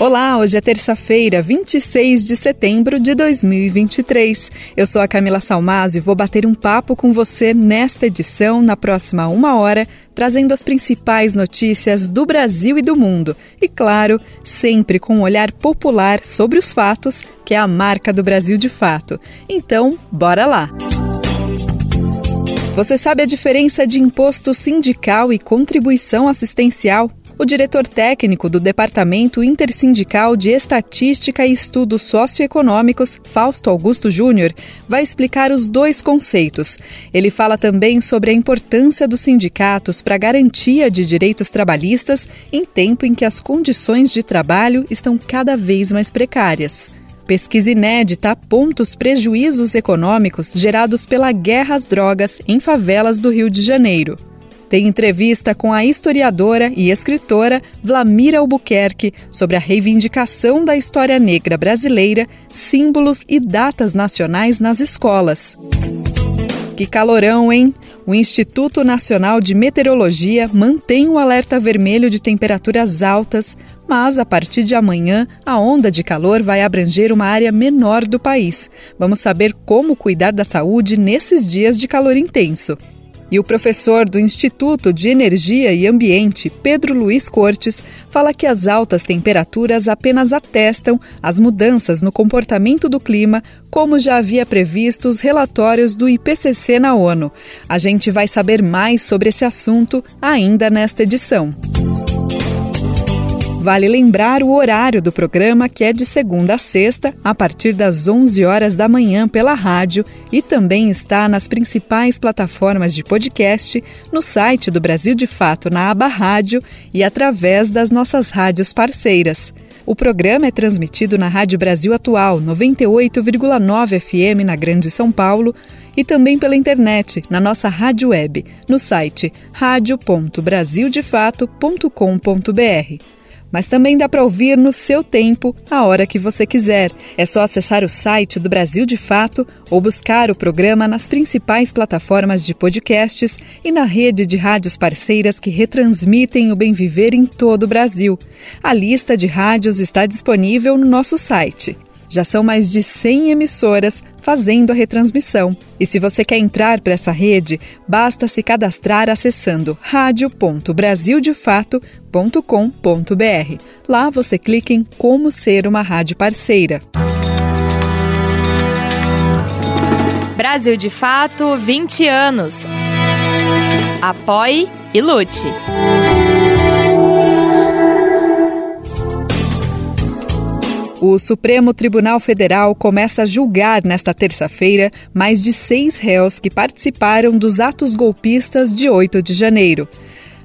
Olá, hoje é terça-feira, 26 de setembro de 2023. Eu sou a Camila Salmazo e vou bater um papo com você nesta edição, na próxima uma hora, trazendo as principais notícias do Brasil e do mundo. E, claro, sempre com um olhar popular sobre os fatos, que é a marca do Brasil de fato. Então, bora lá! Você sabe a diferença de imposto sindical e contribuição assistencial? O diretor técnico do Departamento Intersindical de Estatística e Estudos Socioeconômicos, Fausto Augusto Júnior, vai explicar os dois conceitos. Ele fala também sobre a importância dos sindicatos para a garantia de direitos trabalhistas em tempo em que as condições de trabalho estão cada vez mais precárias. Pesquisa inédita aponta os prejuízos econômicos gerados pela guerra às drogas em favelas do Rio de Janeiro. Tem entrevista com a historiadora e escritora Vlamira Albuquerque sobre a reivindicação da história negra brasileira, símbolos e datas nacionais nas escolas. Que calorão, hein? O Instituto Nacional de Meteorologia mantém o alerta vermelho de temperaturas altas, mas a partir de amanhã a onda de calor vai abranger uma área menor do país. Vamos saber como cuidar da saúde nesses dias de calor intenso. E o professor do Instituto de Energia e Ambiente, Pedro Luiz Cortes, fala que as altas temperaturas apenas atestam as mudanças no comportamento do clima, como já havia previsto os relatórios do IPCC na ONU. A gente vai saber mais sobre esse assunto ainda nesta edição. Vale lembrar o horário do programa, que é de segunda a sexta, a partir das 11 horas da manhã pela rádio e também está nas principais plataformas de podcast, no site do Brasil de Fato na aba Rádio e através das nossas rádios parceiras. O programa é transmitido na Rádio Brasil Atual, 98,9 FM na Grande São Paulo, e também pela internet, na nossa rádio web, no site radio.brasildefato.com.br mas também dá para ouvir no seu tempo, a hora que você quiser. É só acessar o site do Brasil de Fato ou buscar o programa nas principais plataformas de podcasts e na rede de rádios parceiras que retransmitem o bem viver em todo o Brasil. A lista de rádios está disponível no nosso site. Já são mais de 100 emissoras fazendo a retransmissão. E se você quer entrar para essa rede, basta se cadastrar acessando radio.brasildefato.com.br. Lá você clica em Como Ser uma Rádio Parceira. Brasil de Fato 20 anos. Apoie e lute. O Supremo Tribunal Federal começa a julgar nesta terça-feira mais de seis réus que participaram dos atos golpistas de 8 de janeiro.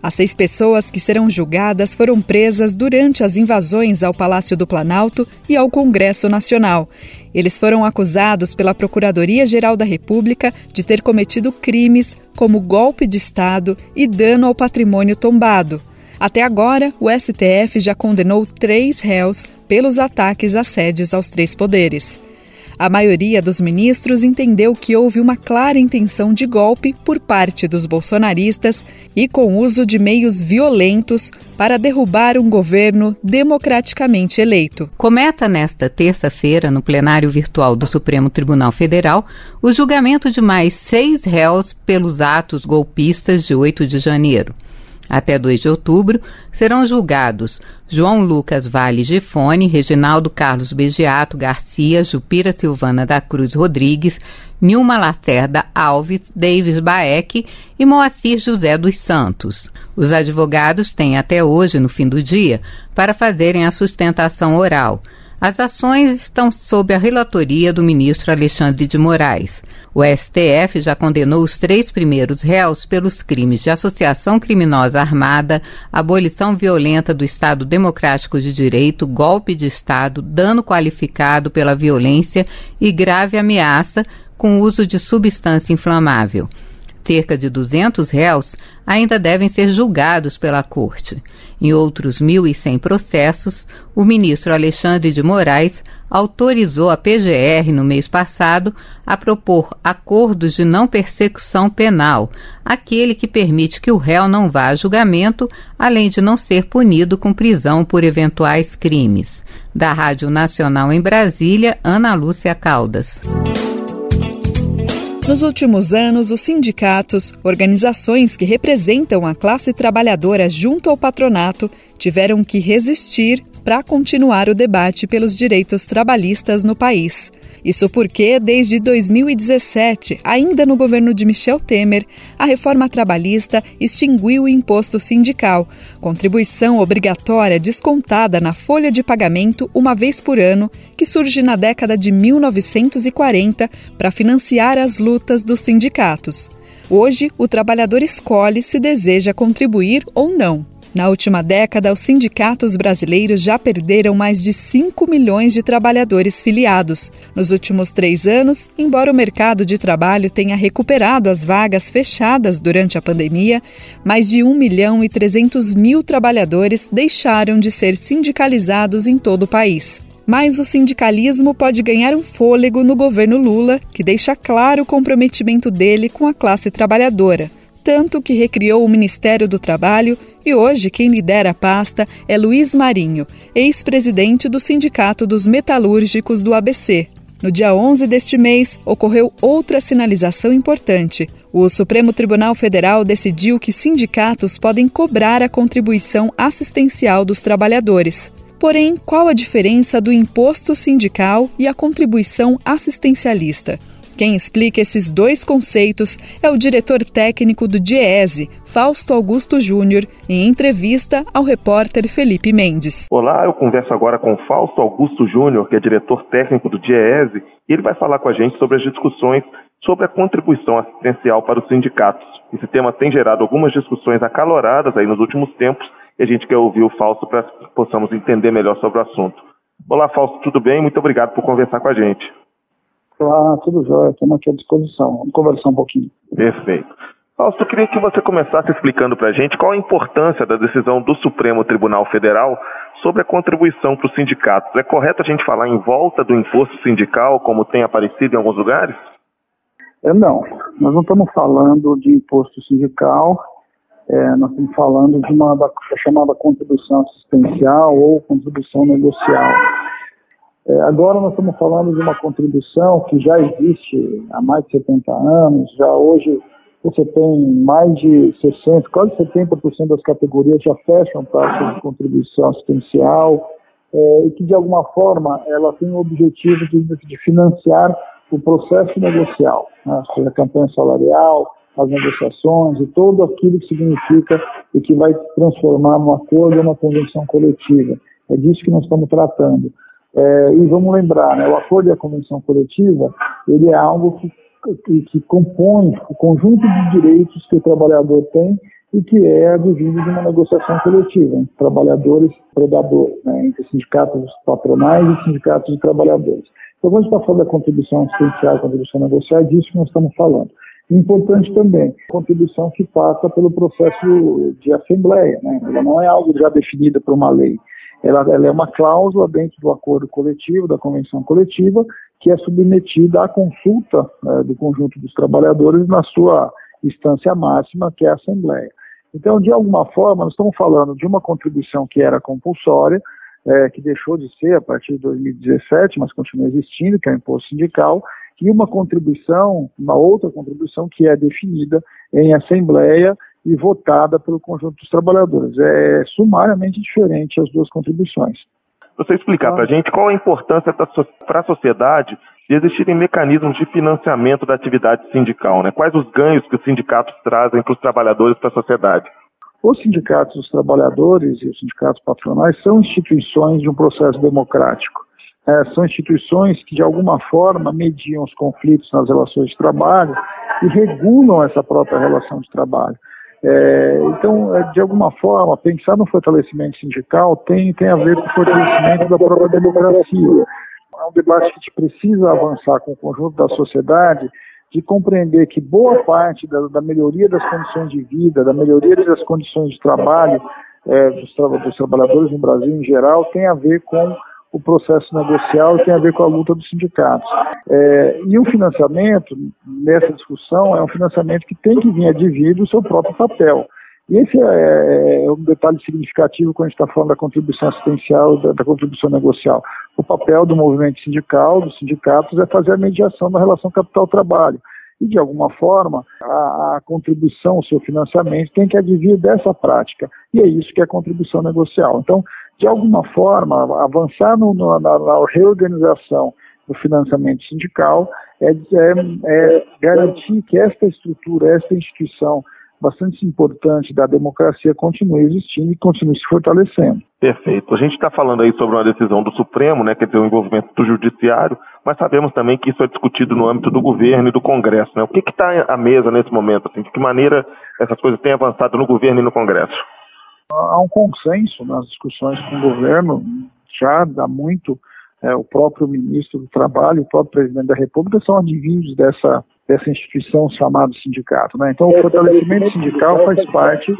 As seis pessoas que serão julgadas foram presas durante as invasões ao Palácio do Planalto e ao Congresso Nacional. Eles foram acusados pela Procuradoria-Geral da República de ter cometido crimes como golpe de Estado e dano ao patrimônio tombado. Até agora, o STF já condenou três réus pelos ataques às sedes aos três poderes. A maioria dos ministros entendeu que houve uma clara intenção de golpe por parte dos bolsonaristas e com uso de meios violentos para derrubar um governo democraticamente eleito. Cometa nesta terça-feira, no plenário virtual do Supremo Tribunal Federal, o julgamento de mais seis réus pelos atos golpistas de 8 de janeiro. Até 2 de outubro, serão julgados João Lucas Vale Gifone, Reginaldo Carlos Begiato Garcia, Jupira Silvana da Cruz Rodrigues, Nilma Lacerda Alves, Davis Baek e Moacir José dos Santos. Os advogados têm até hoje, no fim do dia, para fazerem a sustentação oral. As ações estão sob a relatoria do ministro Alexandre de Moraes. O STF já condenou os três primeiros réus pelos crimes de associação criminosa armada, abolição violenta do Estado Democrático de Direito, golpe de Estado, dano qualificado pela violência e grave ameaça com uso de substância inflamável. Cerca de 200 réus ainda devem ser julgados pela Corte. Em outros 1.100 processos, o ministro Alexandre de Moraes autorizou a PGR no mês passado a propor acordos de não persecução penal, aquele que permite que o réu não vá a julgamento, além de não ser punido com prisão por eventuais crimes. Da Rádio Nacional em Brasília, Ana Lúcia Caldas. Nos últimos anos, os sindicatos, organizações que representam a classe trabalhadora junto ao patronato, tiveram que resistir para continuar o debate pelos direitos trabalhistas no país. Isso porque, desde 2017, ainda no governo de Michel Temer, a reforma trabalhista extinguiu o imposto sindical, contribuição obrigatória descontada na folha de pagamento uma vez por ano, que surge na década de 1940 para financiar as lutas dos sindicatos. Hoje, o trabalhador escolhe se deseja contribuir ou não. Na última década, os sindicatos brasileiros já perderam mais de 5 milhões de trabalhadores filiados. Nos últimos três anos, embora o mercado de trabalho tenha recuperado as vagas fechadas durante a pandemia, mais de 1 milhão e 300 mil trabalhadores deixaram de ser sindicalizados em todo o país. Mas o sindicalismo pode ganhar um fôlego no governo Lula, que deixa claro o comprometimento dele com a classe trabalhadora tanto que recriou o Ministério do Trabalho e hoje quem lidera a pasta é Luiz Marinho, ex-presidente do Sindicato dos Metalúrgicos do ABC. No dia 11 deste mês, ocorreu outra sinalização importante. O Supremo Tribunal Federal decidiu que sindicatos podem cobrar a contribuição assistencial dos trabalhadores. Porém, qual a diferença do imposto sindical e a contribuição assistencialista? Quem explica esses dois conceitos é o diretor técnico do DIESE, Fausto Augusto Júnior, em entrevista ao repórter Felipe Mendes. Olá, eu converso agora com Fausto Augusto Júnior, que é diretor técnico do DIESE, e ele vai falar com a gente sobre as discussões sobre a contribuição assistencial para os sindicatos. Esse tema tem gerado algumas discussões acaloradas aí nos últimos tempos e a gente quer ouvir o Fausto para que possamos entender melhor sobre o assunto. Olá, Fausto, tudo bem? Muito obrigado por conversar com a gente. Ah, tudo jóia, estamos aqui à disposição. Vamos conversar um pouquinho. Perfeito. Fausto, eu queria que você começasse explicando para a gente qual a importância da decisão do Supremo Tribunal Federal sobre a contribuição para os sindicatos. É correto a gente falar em volta do imposto sindical, como tem aparecido em alguns lugares? É, não, nós não estamos falando de imposto sindical, é, nós estamos falando de uma da, chamada contribuição assistencial ou contribuição negocial. É, agora nós estamos falando de uma contribuição que já existe há mais de 70 anos, já hoje você tem mais de 60, quase 70% das categorias já fecham taxa de contribuição assistencial é, e que de alguma forma ela tem o objetivo de, de financiar o processo negocial, né, seja a campanha salarial, as negociações e tudo aquilo que significa e que vai transformar num acordo ou uma convenção coletiva. É disso que nós estamos tratando. É, e vamos lembrar, né, o acordo e a convenção coletiva, ele é algo que, que, que, compõe o conjunto de direitos que o trabalhador tem e que é advindo de uma negociação coletiva entre trabalhadores e empregadores, né, entre sindicatos patronais e sindicatos de trabalhadores. Então, quando a gente está falando da contribuição e contribuição negocial, é disso que nós estamos falando. Importante também, contribuição que passa pelo processo de assembleia, né? ela não é algo já definido por uma lei, ela, ela, é uma cláusula dentro do acordo coletivo, da convenção coletiva, que é submetida à consulta é, do conjunto dos trabalhadores na sua instância máxima, que é a Assembleia. Então, de alguma forma, nós estamos falando de uma contribuição que era compulsória, é, que deixou de ser a partir de 2017, mas continua existindo, que é o imposto sindical, e uma contribuição, uma outra contribuição que é definida em assembleia e votada pelo conjunto dos trabalhadores. É sumariamente diferente as duas contribuições. Você explicar para a gente qual a importância para a sociedade de existirem mecanismos de financiamento da atividade sindical, né? Quais os ganhos que os sindicatos trazem para os trabalhadores e para a sociedade? Os sindicatos dos trabalhadores e os sindicatos patronais são instituições de um processo democrático. É, são instituições que, de alguma forma, mediam os conflitos nas relações de trabalho e regulam essa própria relação de trabalho. É, então, é, de alguma forma, pensar no fortalecimento sindical tem, tem a ver com o fortalecimento da própria democracia. É um debate que precisa avançar com o conjunto da sociedade de compreender que boa parte da, da melhoria das condições de vida, da melhoria das condições de trabalho é, dos, tra dos trabalhadores no Brasil em geral tem a ver com o processo negocial tem a ver com a luta dos sindicatos. É, e o financiamento, nessa discussão, é um financiamento que tem que vir advir do seu próprio papel. E esse é, é um detalhe significativo quando a gente está falando da contribuição assistencial, da, da, contribuição negocial. O papel do movimento sindical, dos sindicatos, é fazer a mediação da relação capital-trabalho. E, de alguma forma, a, a, contribuição, o seu financiamento, tem que advir dessa prática. E é isso que é a contribuição negocial. Então, de alguma forma, avançar no, no, na, na, reorganização do financiamento sindical é, é, é garantir que esta estrutura, esta instituição bastante importante da democracia continue existindo e continue se fortalecendo. Perfeito. A gente está falando aí sobre uma decisão do Supremo, né, quer dizer, o envolvimento do Judiciário, mas sabemos também que isso é discutido no âmbito do governo e do Congresso. Né? O que está à mesa nesse momento? Assim, de que maneira essas coisas têm avançado no governo e no Congresso? Há um consenso nas discussões com o governo, já há muito é, o próprio ministro do Trabalho, o próprio presidente da República são adivinhos dessa, dessa instituição chamada sindicato. Né? Então, o fortalecimento sindical faz parte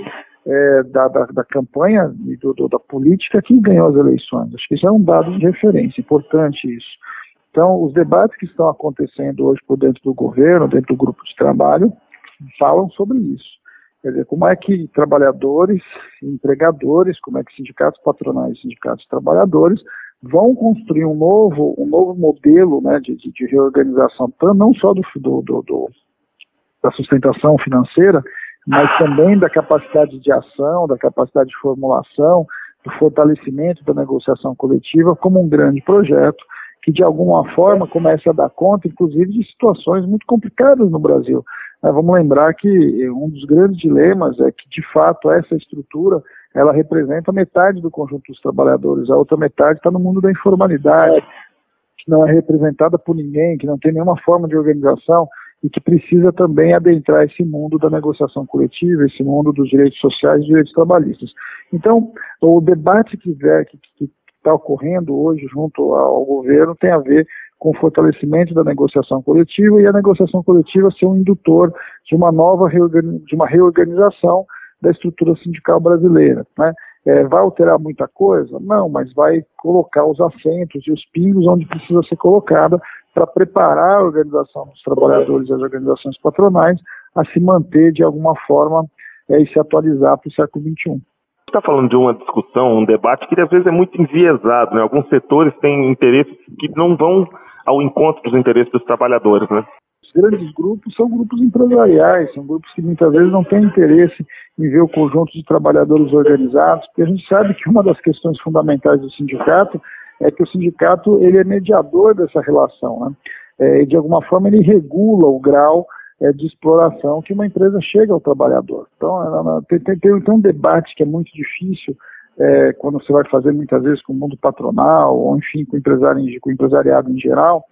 é, da, da, da, campanha e do, do, da política que ganhou as eleições. Acho que isso é um dado de referência, importante isso. Então, os debates que estão acontecendo hoje por dentro do governo, dentro do grupo de trabalho, falam sobre isso. Quer dizer, como é que trabalhadores, empregadores, como é que sindicatos patronais, sindicatos trabalhadores vão construir um novo, um novo modelo né, de, de, reorganização, não só do, do, do, da sustentação financeira, mas também da capacidade de ação, da capacidade de formulação, do fortalecimento da negociação coletiva como um grande projeto que de alguma forma começa a dar conta, inclusive, de situações muito complicadas no Brasil. vamos lembrar que um dos grandes dilemas é que, de fato, essa estrutura ela representa metade do conjunto dos trabalhadores, a outra metade está no mundo da informalidade, que não é representada por ninguém, que não tem nenhuma forma de organização e que precisa também adentrar esse mundo da negociação coletiva, esse mundo dos direitos sociais e direitos trabalhistas. Então, o debate que está ocorrendo hoje junto ao governo tem a ver com o fortalecimento da negociação coletiva e a negociação coletiva ser um indutor de uma nova de uma reorganização da estrutura sindical brasileira. Né? É, vai alterar muita coisa? Não, mas vai colocar os assentos e os pingos onde precisa ser colocada para preparar a organização dos trabalhadores e as organizações patronais a se manter de alguma forma é, e se atualizar para o século XXI está falando de uma discussão, um debate que às vezes é muito enviesado, né? Alguns setores têm interesses que não vão ao encontro dos interesses dos trabalhadores, né? grandes grupos são grupos empresariais, são grupos que muitas vezes não têm interesse em ver o conjunto de trabalhadores organizados, porque a gente sabe que uma das questões fundamentais do sindicato é que o sindicato ele é mediador dessa relação, né? É, de alguma forma ele regula o grau é, de exploração que uma empresa chega ao trabalhador. Então ela, tem, tem, tem, um debate que é muito difícil é, quando você vai fazer muitas vezes com o mundo patronal, ou enfim, com o, empresário, com o empresariado em geral,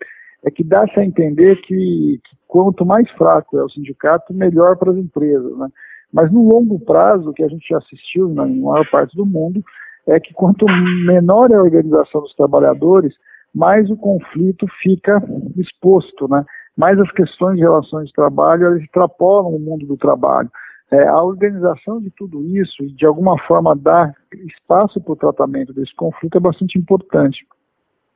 é que dá-se a entender que, que, quanto mais fraco é o sindicato, melhor para as empresas. Né? Mas no longo prazo, o que a gente já assistiu na maior parte do mundo, é que quanto menor é a organização dos trabalhadores, mais o conflito fica exposto, né? Mais as questões de relações de trabalho elas extrapolam o mundo do trabalho. É, a organização de tudo isso e de alguma forma dar espaço para o tratamento desse conflito é bastante importante.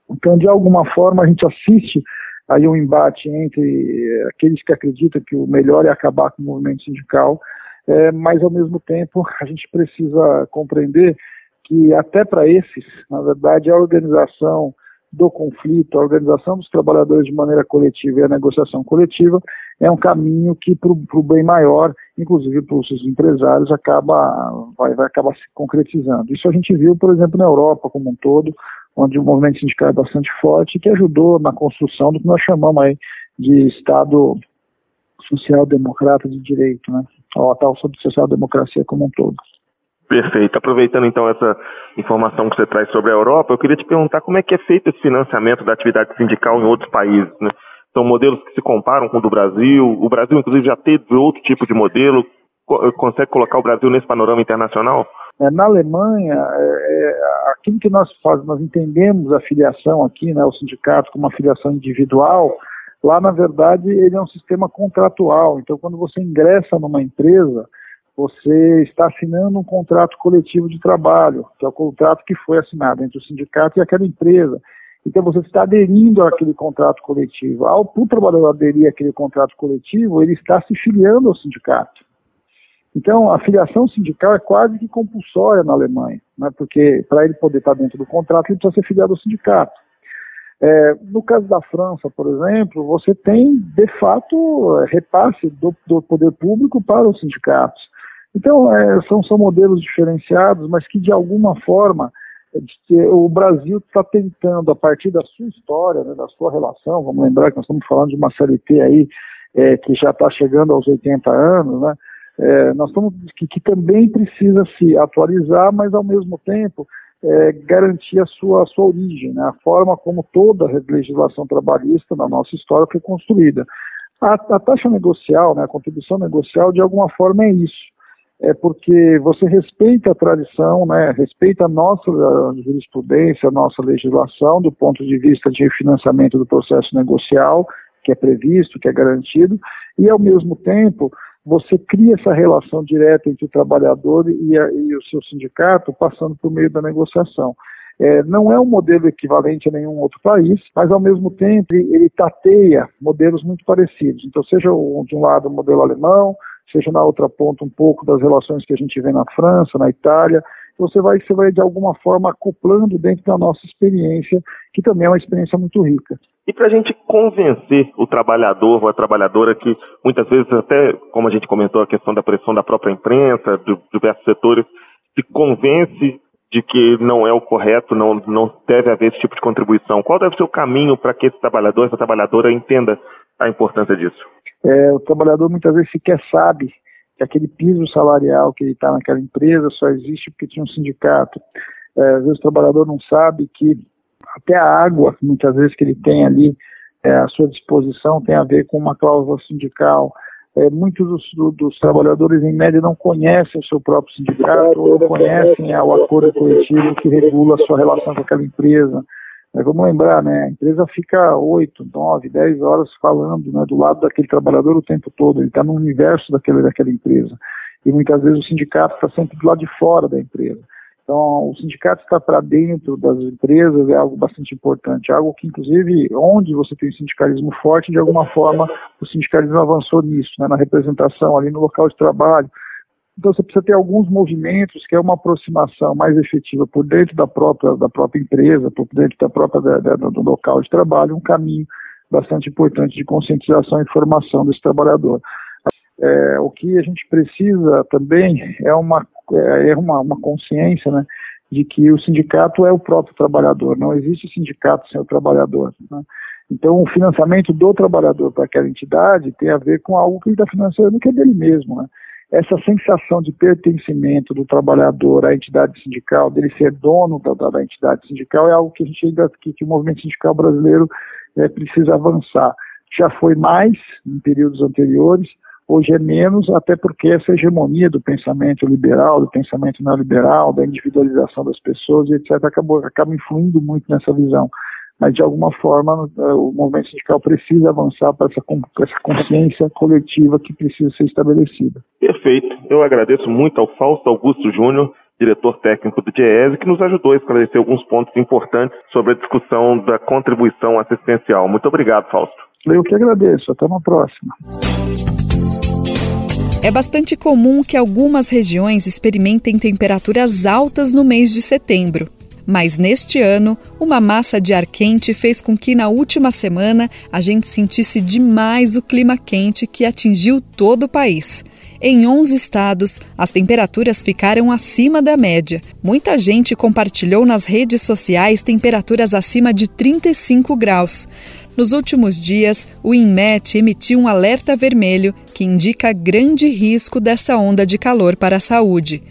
Então, de alguma forma, a gente assiste aí um embate entre aqueles que acreditam que o melhor é acabar com o movimento sindical, é, mas ao mesmo tempo a gente precisa compreender que até para esses, na verdade, a organização do conflito, a organização dos trabalhadores de maneira coletiva e a negociação coletiva é um caminho que para o bem maior, inclusive para os empresários, acaba, vai, vai acabar se concretizando. Isso a gente viu, por exemplo, na Europa como um todo, onde o movimento sindical é bastante forte, que ajudou na construção do que nós chamamos aí de Estado social-democrata de direito, né? ou a tal social-democracia como um todo. Perfeito. Aproveitando então essa informação que você traz sobre a Europa, eu queria te perguntar como é que é feito esse financiamento da atividade sindical em outros países. Né? São modelos que se comparam com o do Brasil. O Brasil, inclusive, já teve outro tipo de modelo. Consegue colocar o Brasil nesse panorama internacional? É, na Alemanha, é, é, aquilo que nós fazemos, nós entendemos a filiação aqui, né, o sindicato como uma filiação individual, lá na verdade ele é um sistema contratual. Então, quando você ingressa numa empresa, você está assinando um contrato coletivo de trabalho, que é o contrato que foi assinado entre o sindicato e aquela empresa. Então você está aderindo àquele contrato coletivo. Ao o trabalhador aderir àquele contrato coletivo, ele está se filiando ao sindicato. Então a filiação sindical é quase que compulsória na Alemanha, né, porque para ele poder estar dentro do contrato, ele precisa ser filiado ao sindicato. É, no caso da França, por exemplo, você tem, de fato, repasse do, do poder público para os sindicatos. Então, é, são, são modelos diferenciados, mas que, de alguma forma, o Brasil está tentando, a partir da sua história, né, da sua relação, vamos lembrar que nós estamos falando de uma CLT aí é, que já está chegando aos 80 anos, né, é, nós estamos que, que, também precisa se atualizar, mas ao mesmo tempo é, garantir a sua, a sua origem, né, a forma como toda a legislação trabalhista na nossa história foi construída. A, a taxa negocial, né, a contribuição negocial, de alguma forma é isso é porque você respeita a tradição, né, respeita a nossa jurisprudência, a nossa legislação do ponto de vista de financiamento do processo negocial, que é previsto, que é garantido, e ao mesmo tempo você cria essa relação direta entre o trabalhador e, a, e o seu sindicato, passando por meio da negociação. É, não é um modelo equivalente a nenhum outro país, mas ao mesmo tempo ele, tateia modelos muito parecidos. Então, seja de um lado o modelo alemão, seja na outra ponta um pouco das relações que a gente vê na França, na Itália, você vai, você vai de alguma forma acoplando dentro da nossa experiência, que também é uma experiência muito rica. E para a gente convencer o trabalhador ou a trabalhadora que muitas vezes até, como a gente comentou, a questão da pressão da própria imprensa, de diversos setores, se convence de que não é o correto, não, não deve haver esse tipo de contribuição. Qual deve ser o caminho para que esse trabalhador, essa trabalhadora entenda a importância disso? É, o trabalhador muitas vezes sequer sabe que aquele piso salarial que ele está naquela empresa só existe porque tinha um sindicato. É, às vezes o trabalhador não sabe que até a água, muitas vezes, que ele tem ali é, à sua disposição tem a ver com uma cláusula sindical. É, muitos dos, dos, trabalhadores, em média, não conhecem o seu próprio sindicato ou não conhecem o acordo coletivo que regula a sua relação com aquela empresa. Mas vamos lembrar, né, a empresa fica 8, 9, 10 horas falando né, do lado daquele trabalhador o tempo todo, ele está no universo daquele, daquela empresa. E muitas vezes o sindicato está sempre do lado de fora da empresa. Então, o sindicato está para dentro das empresas é algo bastante importante, algo que, inclusive, onde você tem sindicalismo forte, de alguma forma, o sindicalismo avançou nisso, né, na representação ali no local de trabalho, então você precisa ter alguns movimentos que é uma aproximação mais efetiva por dentro da própria, da própria empresa, por dentro da própria da, da, do local de trabalho, um caminho bastante importante de conscientização e formação desse trabalhador. É, o que a gente precisa também é uma, é, é uma, uma consciência né, de que o sindicato é o próprio trabalhador, não existe sindicato sem o trabalhador. Né? Então, o financiamento do trabalhador para aquela entidade tem a ver com algo que ele está financiando que é dele mesmo. Né? Essa sensação de pertencimento do trabalhador à entidade sindical, dele ser dono da, da, da entidade sindical, é algo que a gente ainda, que, que o movimento sindical brasileiro é, precisa avançar. Já foi mais em períodos anteriores, hoje é menos, até porque essa hegemonia do pensamento liberal, do pensamento neoliberal, da individualização das pessoas, etc., acabou, acaba influindo muito nessa visão mas de alguma forma o movimento sindical precisa avançar para essa, essa consciência coletiva que precisa ser estabelecida. Perfeito. Eu agradeço muito ao Fausto Augusto Júnior, diretor técnico do DIEESE, que nos ajudou a esclarecer alguns pontos importantes sobre a discussão da contribuição assistencial. Muito obrigado, Fausto. Eu que agradeço. Até uma próxima. É bastante comum que algumas regiões experimentem temperaturas altas no mês de setembro. Mas neste ano, uma massa de ar quente fez com que na última semana a gente sentisse demais o clima quente que atingiu todo o país. Em 11 estados, as temperaturas ficaram acima da média. Muita gente compartilhou nas redes sociais temperaturas acima de 35 graus. Nos últimos dias, o INMET emitiu um alerta vermelho que indica grande risco dessa onda de calor para a saúde.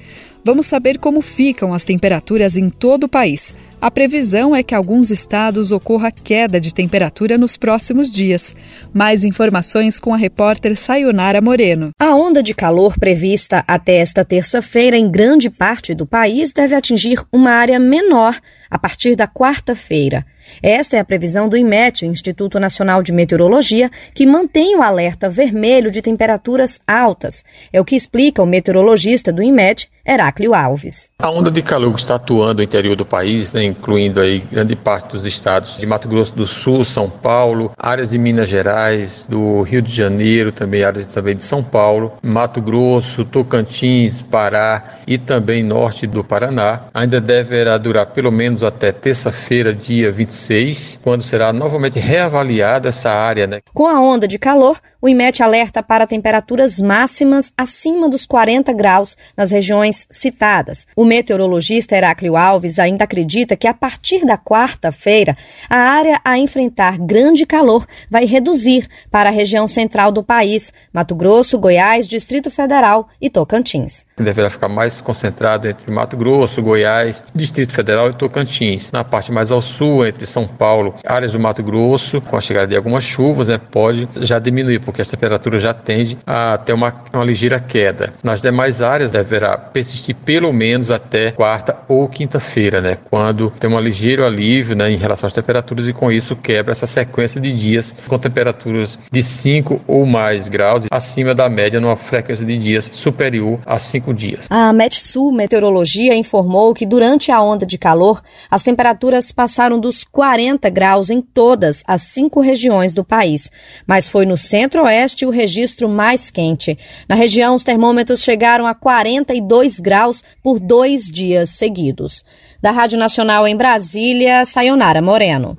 Vamos saber como ficam as temperaturas em todo o país. A previsão é que alguns estados ocorra queda de temperatura nos próximos dias. Mais informações com a repórter Sayonara Moreno. A onda de calor prevista até esta terça-feira em grande parte do país deve atingir uma área menor a partir da quarta-feira. Esta é a previsão do IMET, Instituto Nacional de Meteorologia, que mantém o alerta vermelho de temperaturas altas. É o que explica o meteorologista do IMET, Heráclio Alves. A onda de calor que está atuando no interior do país, né, incluindo aí grande parte dos estados de Mato Grosso do Sul, São Paulo, áreas de Minas Gerais, do Rio de Janeiro, também áreas também de São Paulo, Mato Grosso, Tocantins, Pará e também norte do Paraná, ainda deverá durar pelo menos até terça-feira, dia 26, quando será novamente reavaliada essa área. Né? Com a onda de calor, o IMET alerta para temperaturas máximas acima dos 40 graus nas regiões citadas. O meteorologista Heráclio Alves ainda acredita que a partir da quarta-feira, a área a enfrentar grande calor vai reduzir para a região central do país, Mato Grosso, Goiás, Distrito Federal e Tocantins. Deverá ficar mais concentrado entre Mato Grosso, Goiás, Distrito Federal e Tocantins. Na parte mais ao sul, entre São Paulo, áreas do Mato Grosso, com a chegada de algumas chuvas, né, pode já diminuir, porque as temperaturas já tendem a ter uma, uma ligeira queda. Nas demais áreas deverá persistir pelo menos até quarta ou quinta-feira, né, quando tem um ligeiro alívio né, em relação às temperaturas e com isso quebra essa sequência de dias com temperaturas de 5 ou mais graus acima da média numa frequência de dias superior a 5 dias. A Metsul Meteorologia informou que durante a onda de calor as temperaturas passaram dos 40 graus em todas as cinco regiões do país, mas foi no centro-oeste o registro mais quente. Na região, os termômetros chegaram a 42 graus por dois dias seguidos. Da Rádio Nacional em Brasília, Sayonara Moreno.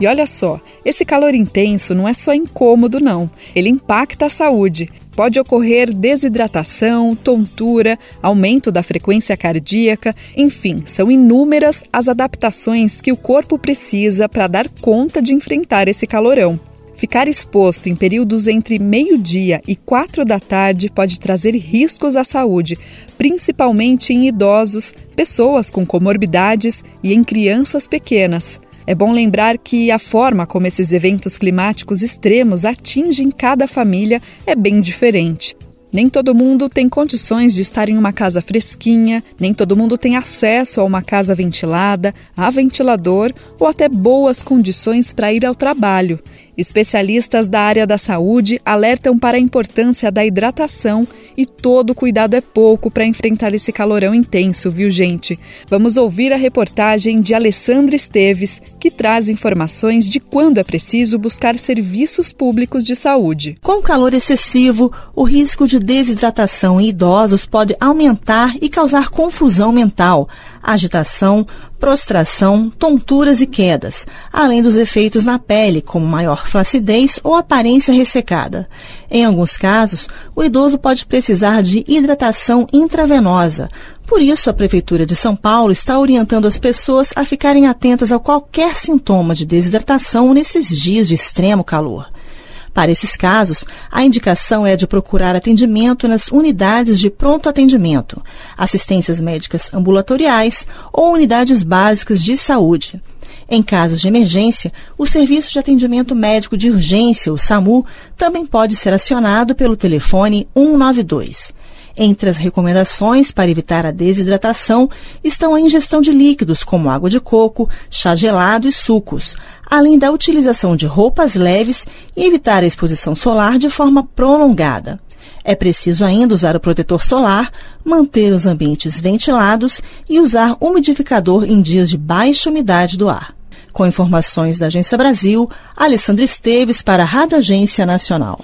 E olha só, esse calor intenso não é só incômodo, não. Ele impacta a saúde. Pode ocorrer desidratação, tontura, aumento da frequência cardíaca, enfim, são inúmeras as adaptações que o corpo precisa para dar conta de enfrentar esse calorão. Ficar exposto em períodos entre meio-dia e quatro da tarde pode trazer riscos à saúde, principalmente em idosos, pessoas com comorbidades e em crianças pequenas. É bom lembrar que a forma como esses eventos climáticos extremos atingem cada família é bem diferente. Nem todo mundo tem condições de estar em uma casa fresquinha, nem todo mundo tem acesso a uma casa ventilada, a ventilador ou até boas condições para ir ao trabalho. Especialistas da área da saúde alertam para a importância da hidratação e todo cuidado é pouco para enfrentar esse calorão intenso, viu, gente? Vamos ouvir a reportagem de Alessandra Esteves, que traz informações de quando é preciso buscar serviços públicos de saúde. Com o calor excessivo, o risco de desidratação em idosos pode aumentar e causar confusão mental, agitação, prostração, tonturas e quedas, além dos efeitos na pele, como maior flacidez ou aparência ressecada. Em alguns casos, o idoso pode precisar de hidratação intravenosa. Por isso, a Prefeitura de São Paulo está orientando as pessoas a ficarem atentas a qualquer sintoma de desidratação nesses dias de extremo calor. Para esses casos, a indicação é de procurar atendimento nas unidades de pronto atendimento, assistências médicas ambulatoriais ou unidades básicas de saúde. Em casos de emergência, o Serviço de Atendimento Médico de Urgência, o SAMU, também pode ser acionado pelo telefone 192. Entre as recomendações para evitar a desidratação estão a ingestão de líquidos como água de coco, chá gelado e sucos, além da utilização de roupas leves e evitar a exposição solar de forma prolongada. É preciso ainda usar o protetor solar, manter os ambientes ventilados e usar umidificador em dias de baixa umidade do ar. Com informações da Agência Brasil, Alessandra Esteves para a Rádio Agência Nacional.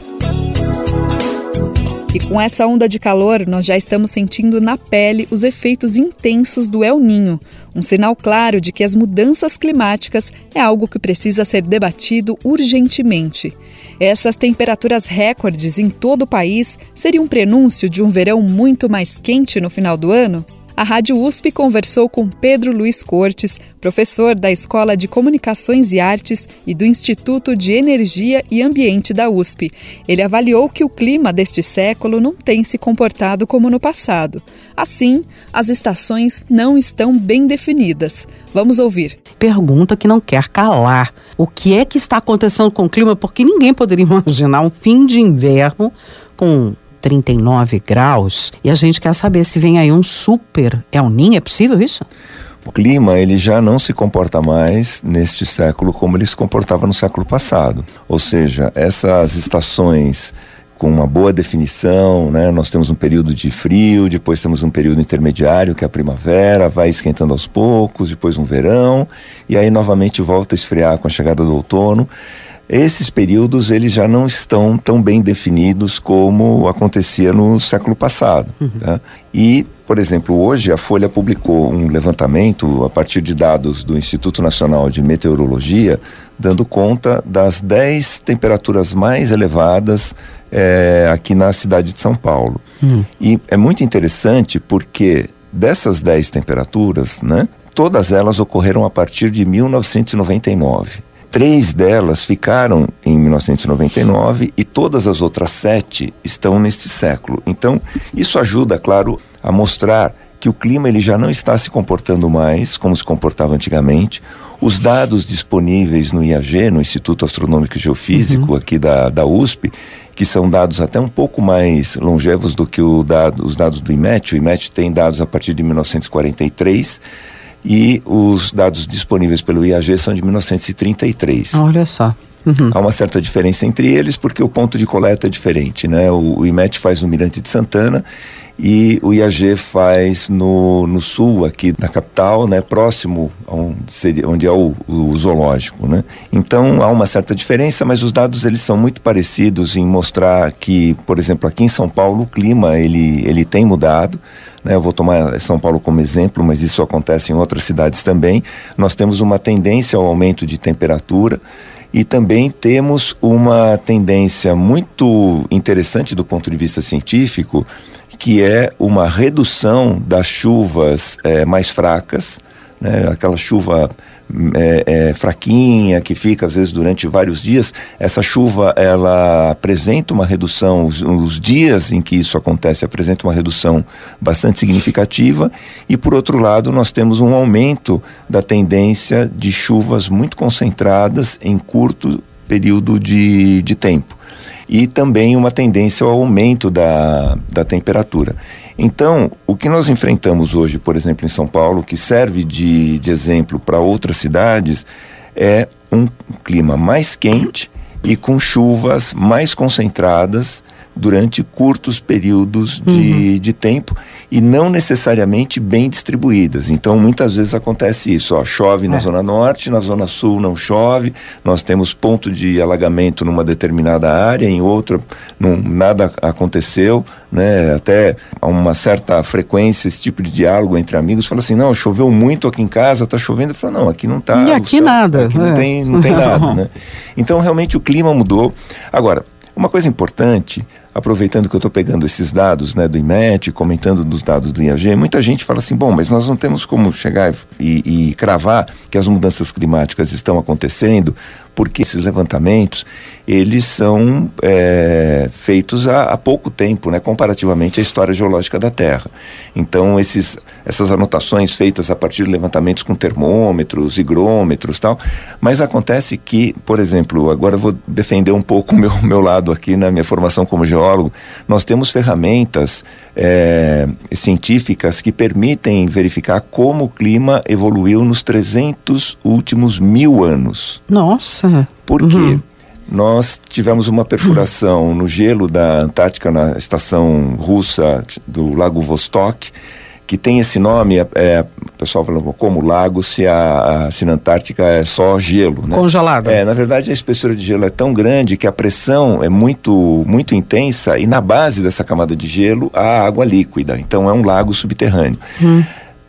E com essa onda de calor, nós já estamos sentindo na pele os efeitos intensos do El Ninho, um sinal claro de que as mudanças climáticas é algo que precisa ser debatido urgentemente. Essas temperaturas recordes em todo o país seriam um prenúncio de um verão muito mais quente no final do ano? A Rádio USP conversou com Pedro Luiz Cortes, professor da Escola de Comunicações e Artes e do Instituto de Energia e Ambiente da USP. Ele avaliou que o clima deste século não tem se comportado como no passado. Assim, as estações não estão bem definidas. Vamos ouvir. Pergunta que não quer calar. O que é que está acontecendo com o clima? Porque ninguém poderia imaginar um fim de inverno com 39 graus e a gente quer saber se vem aí um super El Niño, é possível isso? O clima ele já não se comporta mais neste século como ele se comportava no século passado. Ou seja, essas estações com uma boa definição, né? Nós temos um período de frio, depois temos um período intermediário, que é a primavera, vai esquentando aos poucos, depois um verão, e aí novamente volta a esfriar com a chegada do outono. Esses períodos eles já não estão tão bem definidos como acontecia no século passado. Uhum. Tá? E, por exemplo, hoje a Folha publicou um levantamento a partir de dados do Instituto Nacional de Meteorologia, dando conta das 10 temperaturas mais elevadas é, aqui na cidade de São Paulo. Uhum. E é muito interessante porque dessas 10 temperaturas, né, todas elas ocorreram a partir de 1999. Três delas ficaram em 1999 e todas as outras sete estão neste século. Então, isso ajuda, claro, a mostrar que o clima ele já não está se comportando mais como se comportava antigamente. Os dados disponíveis no IAG, no Instituto Astronômico e Geofísico, uhum. aqui da, da USP, que são dados até um pouco mais longevos do que dado, os dados do IMET. O IMET tem dados a partir de 1943 e os dados disponíveis pelo IAG são de 1933. Olha só. Uhum. Há uma certa diferença entre eles porque o ponto de coleta é diferente, né? O, o IMET faz no Mirante de Santana e o IAG faz no, no sul aqui da capital, né, próximo onde, seria, onde é o, o, zoológico, né? Então há uma certa diferença, mas os dados eles são muito parecidos em mostrar que, por exemplo, aqui em São Paulo o clima ele, ele tem mudado. Né? Eu vou tomar São Paulo como exemplo, mas isso acontece em outras cidades também. Nós temos uma tendência ao aumento de temperatura e também temos uma tendência muito interessante do ponto de vista científico, que é uma redução das chuvas é, mais fracas, né? aquela chuva é, é, fraquinha, que fica às vezes durante vários dias, essa chuva ela apresenta uma redução, os, os, dias em que isso acontece apresenta uma redução bastante significativa e por outro lado nós temos um aumento da tendência de chuvas muito concentradas em curto período de, de tempo e também uma tendência ao aumento da, da temperatura. Então, o que nós enfrentamos hoje, por exemplo, em São Paulo, que serve de, de exemplo para outras cidades, é um clima mais quente e com chuvas mais concentradas durante curtos períodos de, uhum. de tempo e não necessariamente bem distribuídas. Então, muitas vezes acontece isso: ó, chove na é. Zona Norte, na Zona Sul não chove, nós temos ponto de alagamento numa determinada área, em outra não, nada aconteceu. Né, até a uma certa frequência esse tipo de diálogo entre amigos fala assim não choveu muito aqui em casa está chovendo fala não aqui não está e aqui céu, nada aqui é. não tem não tem nada né? então realmente o clima mudou agora uma coisa importante, aproveitando que eu estou pegando esses dados né, do IMET, comentando dos dados do IAG, muita gente fala assim: bom, mas nós não temos como chegar e, e cravar que as mudanças climáticas estão acontecendo, porque esses levantamentos eles são é, feitos há, há, pouco tempo, né, comparativamente à história geológica da Terra. Então, esses, essas anotações feitas a partir de levantamentos com termômetros, higrômetros tal, mas acontece que, por exemplo, agora eu vou defender um pouco o meu, meu lado aqui na minha formação como geólogo, nós temos ferramentas é, científicas que permitem verificar como o clima evoluiu nos 300 últimos mil anos. Nossa! Por quê? Uhum. Nós tivemos uma perfuração no gelo da Antártica, na estação russa do Lago Vostok, que tem esse nome, é, é, o pessoal fala como lago, se a, a, se na Antártica é só gelo. Né? Congelado. É, na verdade a espessura de gelo é tão grande que a pressão é muito, muito intensa e na base dessa camada de gelo há água líquida, então é um lago subterrâneo. Hum.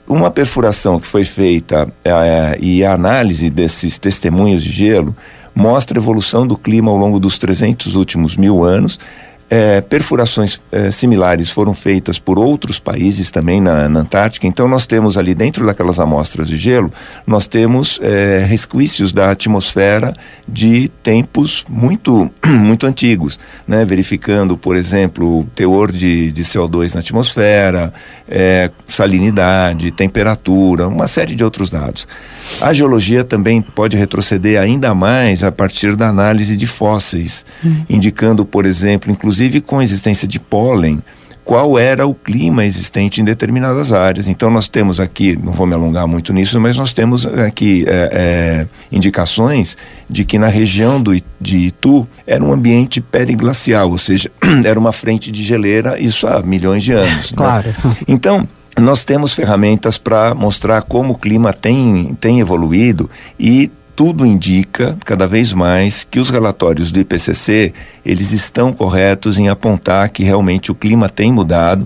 Uma perfuração que foi feita é, e a análise desses testemunhos de gelo mostra a evolução do clima ao longo dos 300 últimos mil anos, é, perfurações é, similares foram feitas por outros países também na, na, Antártica. Então, nós temos ali dentro daquelas amostras de gelo, nós temos é, resquícios da atmosfera de tempos muito, muito antigos, né? verificando, por exemplo, o teor de, de CO2 na atmosfera, é, salinidade, temperatura, uma série de outros dados. A geologia também pode retroceder ainda mais a partir da análise de fósseis, hum. indicando, por exemplo, inclusive com a existência de pólen, qual era o clima existente em determinadas áreas. Então nós temos aqui, não vou me alongar muito nisso, mas nós temos aqui é, é, indicações de que na região do, de Itu era um ambiente periglacial, ou seja, era uma frente de geleira, isso há milhões de anos. Né? Claro. Né? Então nós temos ferramentas para mostrar como o clima tem, tem evoluído e tudo indica cada vez mais que os relatórios do IPCC eles estão corretos em apontar que realmente o clima tem mudado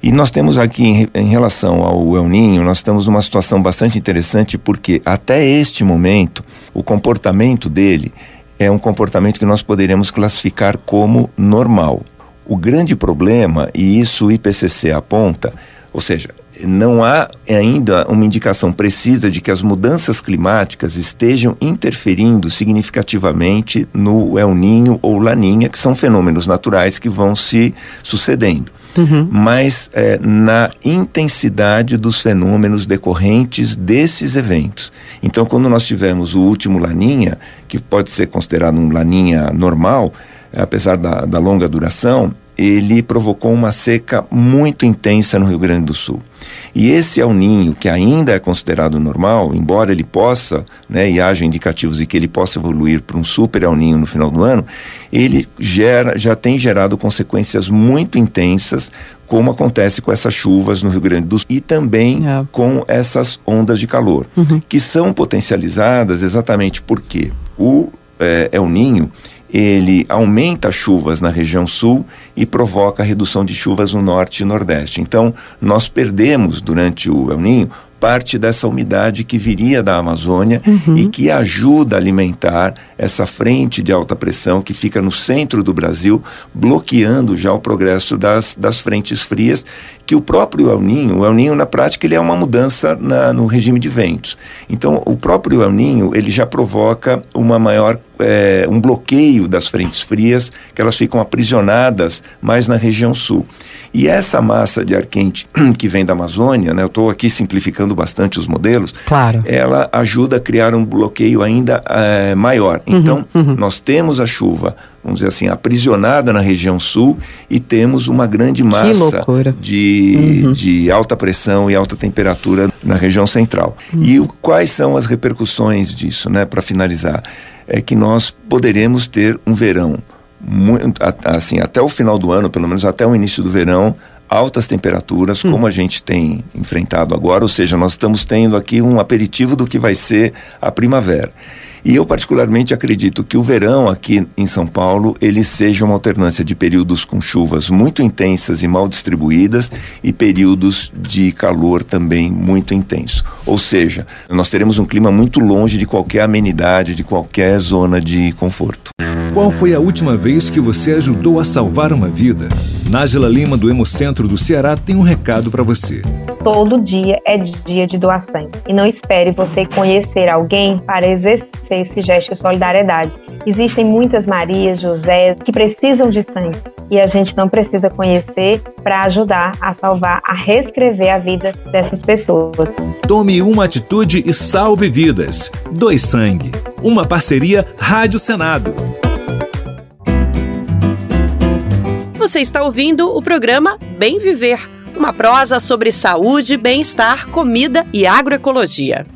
e nós temos aqui em, em relação ao El Ninho nós estamos numa situação bastante interessante porque até este momento o comportamento dele é um comportamento que nós poderíamos classificar como normal. O grande problema e isso o IPCC aponta, ou seja, não há ainda uma indicação precisa de que as mudanças climáticas estejam interferindo significativamente no El Ninho ou Laninha, que são fenômenos naturais que vão se sucedendo. Uhum. Mas é, na intensidade dos fenômenos decorrentes desses eventos. Então, quando nós tivemos o último Laninha, que pode ser considerado um Laninha normal, apesar da, da longa duração, ele provocou uma seca muito intensa no Rio Grande do Sul. E esse El Ninho, que ainda é considerado normal, embora ele possa, né, e haja indicativos de que ele possa evoluir para um super El Ninho no final do ano, ele gera, já tem gerado consequências muito intensas, como acontece com essas chuvas no Rio Grande do Sul e também é. com essas ondas de calor, uhum. que são potencializadas exatamente porque o é, El Ninho ele aumenta as chuvas na região sul e provoca a redução de chuvas no norte e nordeste. Então, nós perdemos durante o El Ninho parte dessa umidade que viria da Amazônia uhum. e que ajuda a alimentar essa frente de alta pressão que fica no centro do Brasil, bloqueando já o progresso das, das frentes frias, que o próprio El Ninho, o El Ninho na prática ele é uma mudança na, no regime de ventos. Então o próprio El Ninho ele já provoca uma maior é, um bloqueio das frentes frias, que elas ficam aprisionadas mais na região sul. E essa massa de ar quente que vem da Amazônia, né, eu estou aqui simplificando bastante os modelos, claro. ela ajuda a criar um bloqueio ainda é, maior. Uhum, então, uhum. nós temos a chuva, vamos dizer assim, aprisionada na região sul e temos uma grande massa de, uhum. de alta pressão e alta temperatura na região central. Uhum. E o, quais são as repercussões disso, né, para finalizar? É que nós poderemos ter um verão muito, assim, até o final do ano, pelo menos até o início do verão, altas temperaturas, hum. como a gente tem enfrentado agora, ou seja, nós estamos tendo aqui um aperitivo do que vai ser a primavera. E eu particularmente acredito que o verão aqui em São Paulo, ele seja uma alternância de períodos com chuvas muito intensas e mal distribuídas e períodos de calor também muito intenso. Ou seja, nós teremos um clima muito longe de qualquer amenidade, de qualquer zona de conforto. Qual foi a última vez que você ajudou a salvar uma vida? Nájila Lima do Hemocentro do Ceará tem um recado para você. Todo dia é dia de doação e não espere você conhecer alguém para exercer esse gesto de solidariedade. Existem muitas Marias, José que precisam de sangue e a gente não precisa conhecer para ajudar a salvar, a reescrever a vida dessas pessoas. Tome uma atitude e salve vidas. Dois Sangue. Uma parceria Rádio Senado. Você está ouvindo o programa Bem Viver, uma prosa sobre saúde, bem-estar, comida e agroecologia.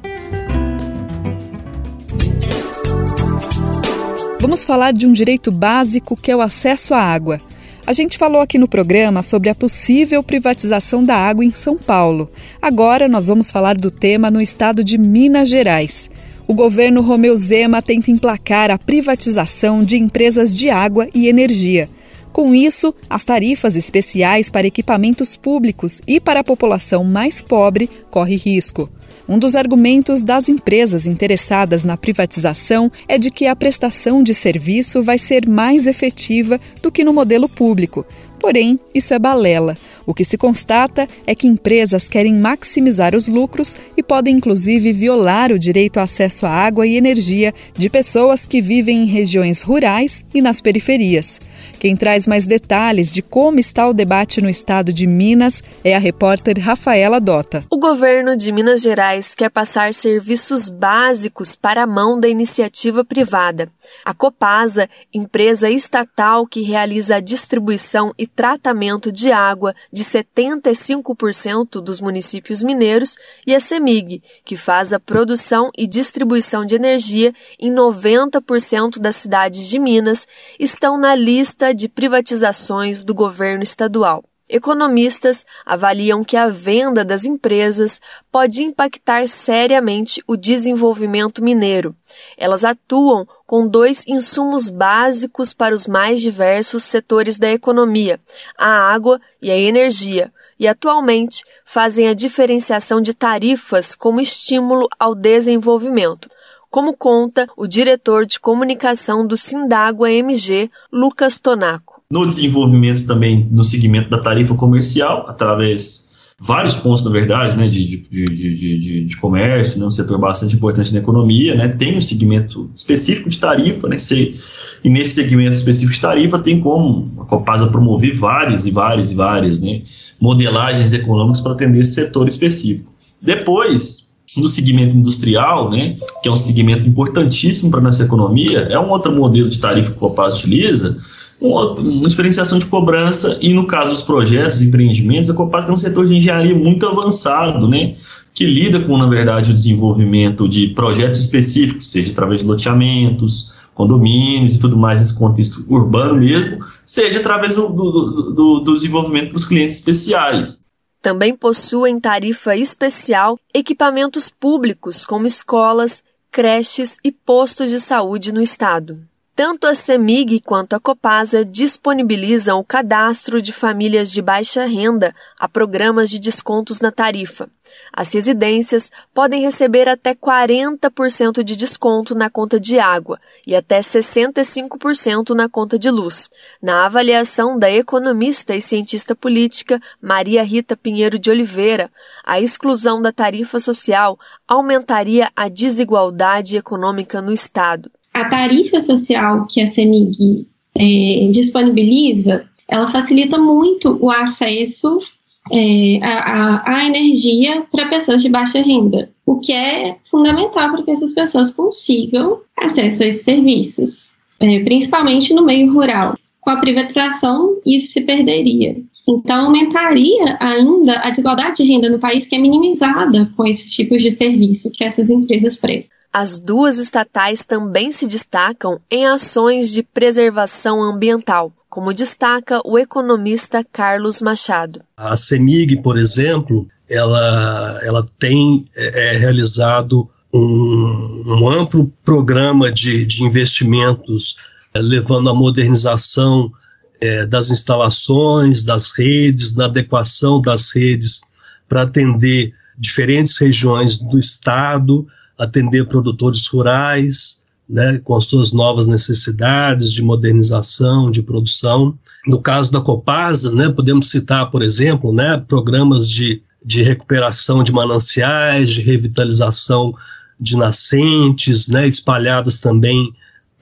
Vamos falar de um direito básico que é o acesso à água. A gente falou aqui no programa sobre a possível privatização da água em São Paulo. Agora nós vamos falar do tema no estado de Minas Gerais. O governo Romeu Zema tenta emplacar a privatização de empresas de água e energia. Com isso, as tarifas especiais para equipamentos públicos e para a população mais pobre corre risco. Um dos argumentos das empresas interessadas na privatização é de que a prestação de serviço vai ser mais efetiva do que no modelo público. Porém, isso é balela. O que se constata é que empresas querem maximizar os lucros e podem inclusive violar o direito ao acesso à água e energia de pessoas que vivem em regiões rurais e nas periferias. Quem traz mais detalhes de como está o debate no estado de Minas é a repórter Rafaela Dota. O governo de Minas Gerais quer passar serviços básicos para a mão da iniciativa privada. A Copasa, empresa estatal que realiza a distribuição e tratamento de água de 75% dos municípios mineiros, e a CEMIG, que faz a produção e distribuição de energia em 90% das cidades de Minas, estão na lista de privatizações do governo estadual. Economistas avaliam que a venda das empresas pode impactar seriamente o desenvolvimento mineiro. Elas atuam com dois insumos básicos para os mais diversos setores da economia: a água e a energia, e atualmente fazem a diferenciação de tarifas como estímulo ao desenvolvimento como conta o diretor de comunicação do Sindágua MG, Lucas Tonaco. No desenvolvimento também no segmento da tarifa comercial, através vários pontos, na verdade, né, de, de, de, de, de comércio, né, um setor bastante importante na economia, né, tem um segmento específico de tarifa, né, se, e nesse segmento específico de tarifa tem como a Copasa promover várias e várias e várias né, modelagens econômicas para atender esse setor específico. Depois, no segmento industrial, né, que é um segmento importantíssimo para nossa economia, é um outro modelo de tarifa que o Copasa utiliza, um outro, uma diferenciação de cobrança e no caso dos projetos, empreendimentos, a Copasa tem um setor de engenharia muito avançado, né, que lida com, na verdade, o desenvolvimento de projetos específicos, seja através de loteamentos, condomínios e tudo mais nesse contexto urbano mesmo, seja através do, do, do, do desenvolvimento dos clientes especiais. Também possuem tarifa especial equipamentos públicos como escolas, creches e postos de saúde no estado. Tanto a CEMIG quanto a Copasa disponibilizam o cadastro de famílias de baixa renda a programas de descontos na tarifa. As residências podem receber até 40% de desconto na conta de água e até 65% na conta de luz. Na avaliação da economista e cientista política Maria Rita Pinheiro de Oliveira, a exclusão da tarifa social aumentaria a desigualdade econômica no Estado a tarifa social que a CEMIG é, disponibiliza, ela facilita muito o acesso é, energia para pessoas de baixa renda, o que é fundamental para que essas pessoas consigam acesso a esses serviços, é, principalmente no meio rural. Com a privatização, isso se perderia. Então, aumentaria ainda a desigualdade de renda no país, que é minimizada com esses tipos de serviço que essas empresas prestam. As duas estatais também se destacam em ações de preservação ambiental, como destaca o economista Carlos Machado. A CEMIG, por exemplo, ela, ela tem é, é, realizado um, um, amplo programa de, de investimentos é, levando à modernização é, das instalações, das redes, na adequação das redes para atender diferentes regiões do estado, atender produtores rurais, né, com as suas novas necessidades de modernização, de produção. No caso da Copasa, né, podemos citar, por exemplo, né, programas de, de recuperação de mananciais, de revitalização de nascentes, né, espalhadas também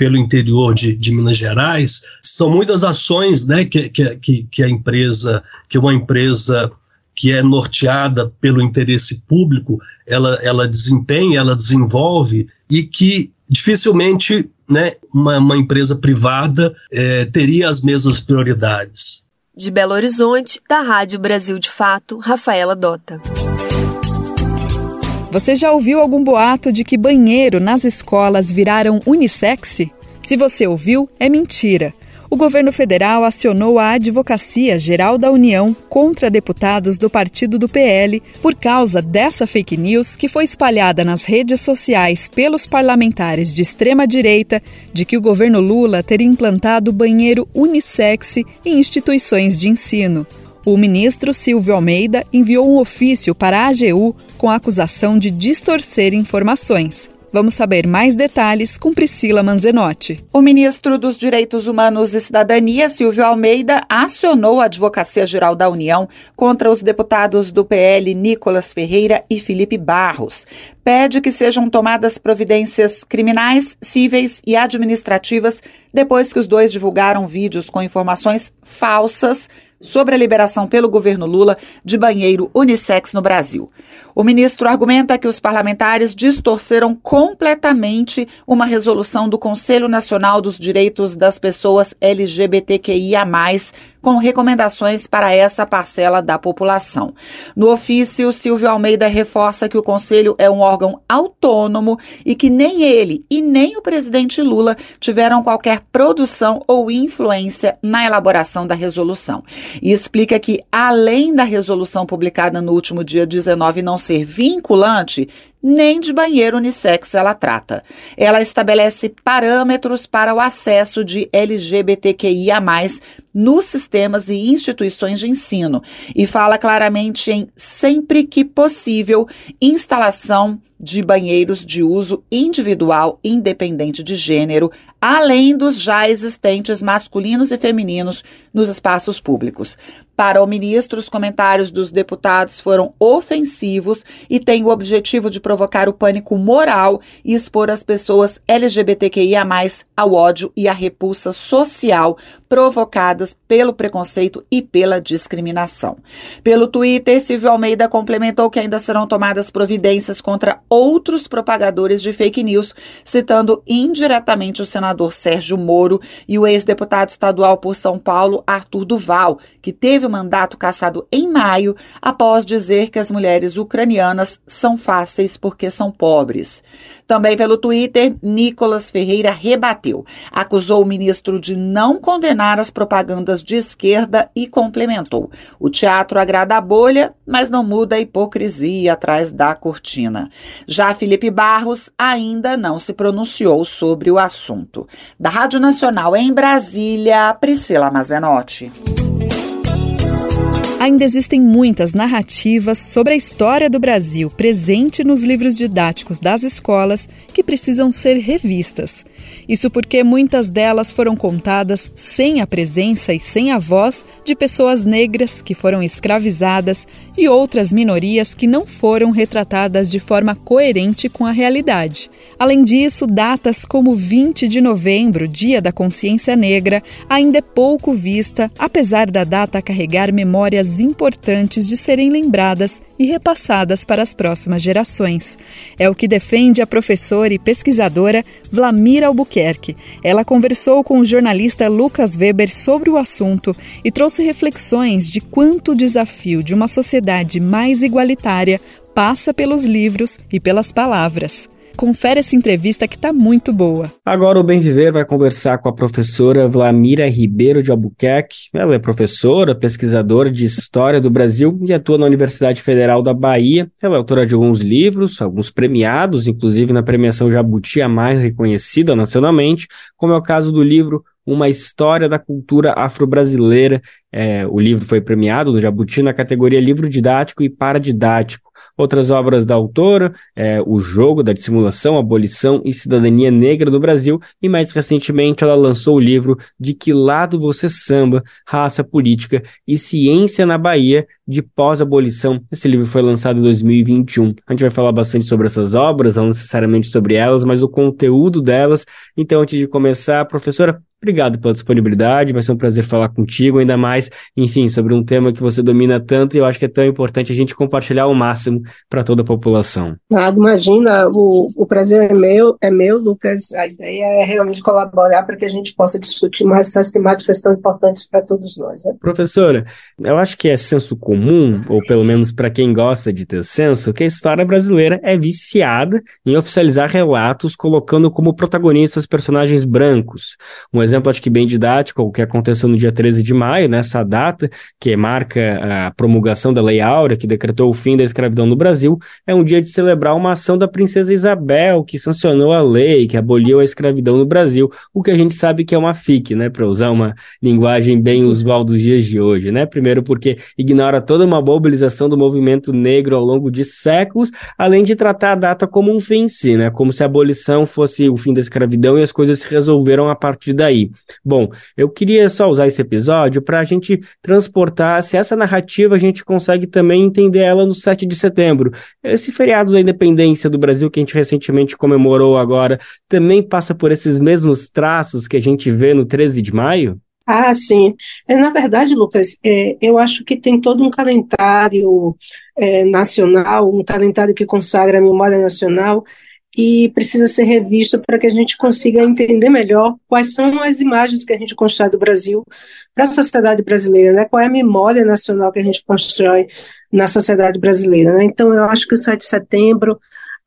pelo interior de, de, Minas Gerais, são muitas ações né, que, que, que a empresa, que uma empresa que é norteada pelo interesse público, ela, ela desempenha, ela desenvolve e que dificilmente né, uma, uma empresa privada é, teria as mesmas prioridades. De Belo Horizonte, da Rádio Brasil de Fato, Rafaela Dota. Você já ouviu algum boato de que banheiro nas escolas viraram unissex? Se você ouviu, é mentira o governo federal acionou a Advocacia Geral da União contra deputados do partido do PL por causa dessa fake news que foi espalhada nas redes sociais pelos parlamentares de extrema-direita de que o governo Lula teria implantado banheiro unissex em instituições de ensino. O ministro Silvio Almeida enviou um ofício para a AGU com a acusação de distorcer informações. Vamos saber mais detalhes com Priscila Manzenotti. O ministro dos Direitos Humanos e Cidadania, Silvio Almeida, acionou a Advocacia Geral da União contra os deputados do PL Nicolas Ferreira e Felipe Barros. Pede que sejam tomadas providências criminais, cíveis e administrativas depois que os dois divulgaram vídeos com informações falsas sobre a liberação pelo governo Lula de banheiro unissex no Brasil. O ministro argumenta que os parlamentares distorceram completamente uma resolução do Conselho Nacional dos Direitos das Pessoas LGBTQIA, com recomendações para essa parcela da população. No ofício, Silvio Almeida reforça que o Conselho é um órgão autônomo e que nem ele e nem o presidente Lula tiveram qualquer produção ou influência na elaboração da resolução. E explica que, além da resolução publicada no último dia 19 não ser vinculante, nem de banheiro unissex ela trata. Ela estabelece parâmetros para o acesso de LGBTQIA, nos sistemas e instituições de ensino e fala claramente em sempre que possível instalação de banheiros de uso individual independente de gênero, além dos já existentes masculinos e femininos nos espaços públicos. Para o ministro, os comentários dos deputados foram ofensivos e têm o objetivo de provocar o pânico moral e expor as pessoas LGBTQIA, ao ódio e à repulsa social provocadas pelo preconceito e pela discriminação. Pelo Twitter, Silvio Almeida complementou que ainda serão tomadas providências contra outros propagadores de fake news, citando indiretamente o senador Sérgio Moro e o ex-deputado estadual por São Paulo, Arthur Duval, que teve o mandato cassado em maio após dizer que as mulheres ucranianas são fáceis porque são pobres. Também pelo Twitter, Nicolas Ferreira rebateu, acusou o ministro de não condenar as propagandas de esquerda e complementou: o teatro agrada a bolha, mas não muda a hipocrisia atrás da cortina. Já Felipe Barros ainda não se pronunciou sobre o assunto. Da Rádio Nacional em Brasília, Priscila Mazenotti. Ainda existem muitas narrativas sobre a história do Brasil presente nos livros didáticos das escolas que precisam ser revistas. Isso porque muitas delas foram contadas sem a presença e sem a voz de pessoas negras que foram escravizadas e outras minorias que não foram retratadas de forma coerente com a realidade. Além disso, datas como 20 de novembro, Dia da Consciência Negra, ainda é pouco vista, apesar da data carregar memórias importantes de serem lembradas e repassadas para as próximas gerações. É o que defende a professora e pesquisadora Vlamira Albuquerque. Ela conversou com o jornalista Lucas Weber sobre o assunto e trouxe reflexões de quanto o desafio de uma sociedade mais igualitária passa pelos livros e pelas palavras. Confere essa entrevista que está muito boa. Agora o Bem Viver vai conversar com a professora Vlamira Ribeiro de Albuquerque. Ela é professora, pesquisadora de História do Brasil e atua na Universidade Federal da Bahia. Ela é autora de alguns livros, alguns premiados, inclusive na premiação Jabuti, a mais reconhecida nacionalmente, como é o caso do livro uma história da cultura afro-brasileira. É, o livro foi premiado no Jabuti na categoria livro didático e paradidático. Outras obras da autora, é, O Jogo da Dissimulação, Abolição e Cidadania Negra do Brasil, e mais recentemente ela lançou o livro De Que Lado Você Samba, Raça Política e Ciência na Bahia, de pós-abolição. Esse livro foi lançado em 2021. A gente vai falar bastante sobre essas obras, não necessariamente sobre elas, mas o conteúdo delas. Então, antes de começar, professora, Obrigado pela disponibilidade, vai ser um prazer falar contigo, ainda mais, enfim, sobre um tema que você domina tanto e eu acho que é tão importante a gente compartilhar ao máximo para toda a população. Nada, imagina, o, o prazer é meu, é meu, Lucas. A ideia é realmente colaborar para que a gente possa discutir mais essas temáticas tão importantes para todos nós. Né? Professora, eu acho que é senso comum, ou pelo menos para quem gosta de ter senso, que a história brasileira é viciada em oficializar relatos colocando como protagonistas personagens brancos. Um exemplo, acho que bem didático, o que aconteceu no dia 13 de maio, nessa data, que marca a promulgação da Lei Áurea, que decretou o fim da escravidão no Brasil, é um dia de celebrar uma ação da princesa Isabel, que sancionou a lei, que aboliu a escravidão no Brasil, o que a gente sabe que é uma FIC, né, para usar uma linguagem bem usual dos dias de hoje, né? Primeiro porque ignora toda uma mobilização do movimento negro ao longo de séculos, além de tratar a data como um fim em si, né? Como se a abolição fosse o fim da escravidão e as coisas se resolveram a partir daí. Bom, eu queria só usar esse episódio para a gente transportar se essa narrativa a gente consegue também entender ela no 7 de setembro. Esse feriado da independência do Brasil que a gente recentemente comemorou agora também passa por esses mesmos traços que a gente vê no 13 de maio? Ah, sim. É, na verdade, Lucas, é, eu acho que tem todo um calendário é, nacional, um calendário que consagra a memória nacional, que precisa ser revisto para que a gente consiga entender melhor quais são as imagens que a gente constrói do Brasil para a sociedade brasileira, né? qual é a memória nacional que a gente constrói na sociedade brasileira. Né? Então, eu acho que o 7 de setembro,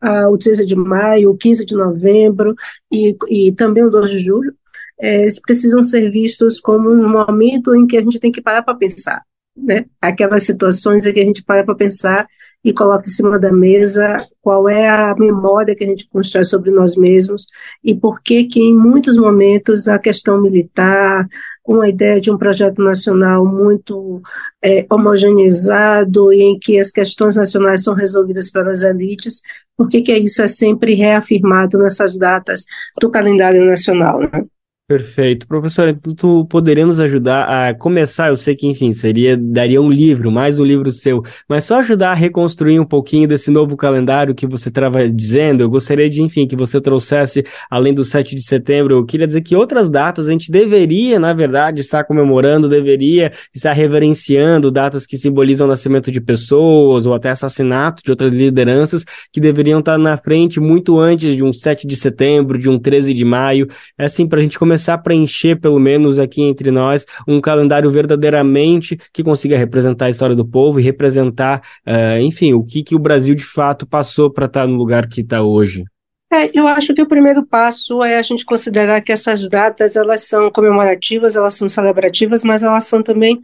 uh, o 13 de maio, o 15 de novembro e, e também o 2 de julho é, precisam ser vistos como um momento em que a gente tem que parar para pensar, né? Aquelas situações em que a gente para para pensar e coloca em cima da mesa qual é a memória que a gente constrói sobre nós mesmos e por que que em muitos momentos a questão militar, uma ideia de um projeto nacional muito é, homogeneizado e em que as questões nacionais são resolvidas pelas elites, por que que isso é sempre reafirmado nessas datas do calendário nacional, né? Perfeito. Professora, tu, tu poderia nos ajudar a começar, eu sei que, enfim, seria, daria um livro, mais um livro seu, mas só ajudar a reconstruir um pouquinho desse novo calendário que você estava dizendo, eu gostaria de, enfim, que você trouxesse, além do 7 de setembro, eu queria dizer que outras datas a gente deveria, na verdade, estar comemorando, deveria estar reverenciando datas que simbolizam o nascimento de pessoas, ou até assassinato de outras lideranças, que deveriam estar na frente muito antes de um 7 de setembro, de um 13 de maio, é assim, para a gente começar começar a preencher, pelo menos aqui entre nós, um calendário verdadeiramente que consiga representar a história do povo e representar, uh, enfim, o que, que o Brasil de fato passou para estar tá no lugar que está hoje. É, eu acho que o primeiro passo é a gente considerar que essas datas elas são comemorativas, elas são celebrativas, mas elas são também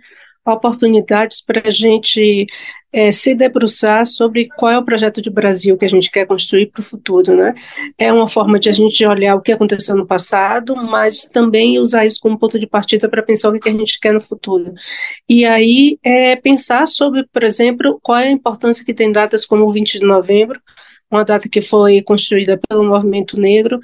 oportunidades para a gente é, se debruçar sobre qual é o projeto de Brasil que a gente quer construir para o futuro, né? É uma forma de a gente olhar o que aconteceu no passado, mas também usar isso como ponto de partida para pensar o que a gente quer no futuro. E aí é pensar sobre, por exemplo, qual é a importância que tem datas como o 20 de novembro, uma data que foi construída pelo movimento negro,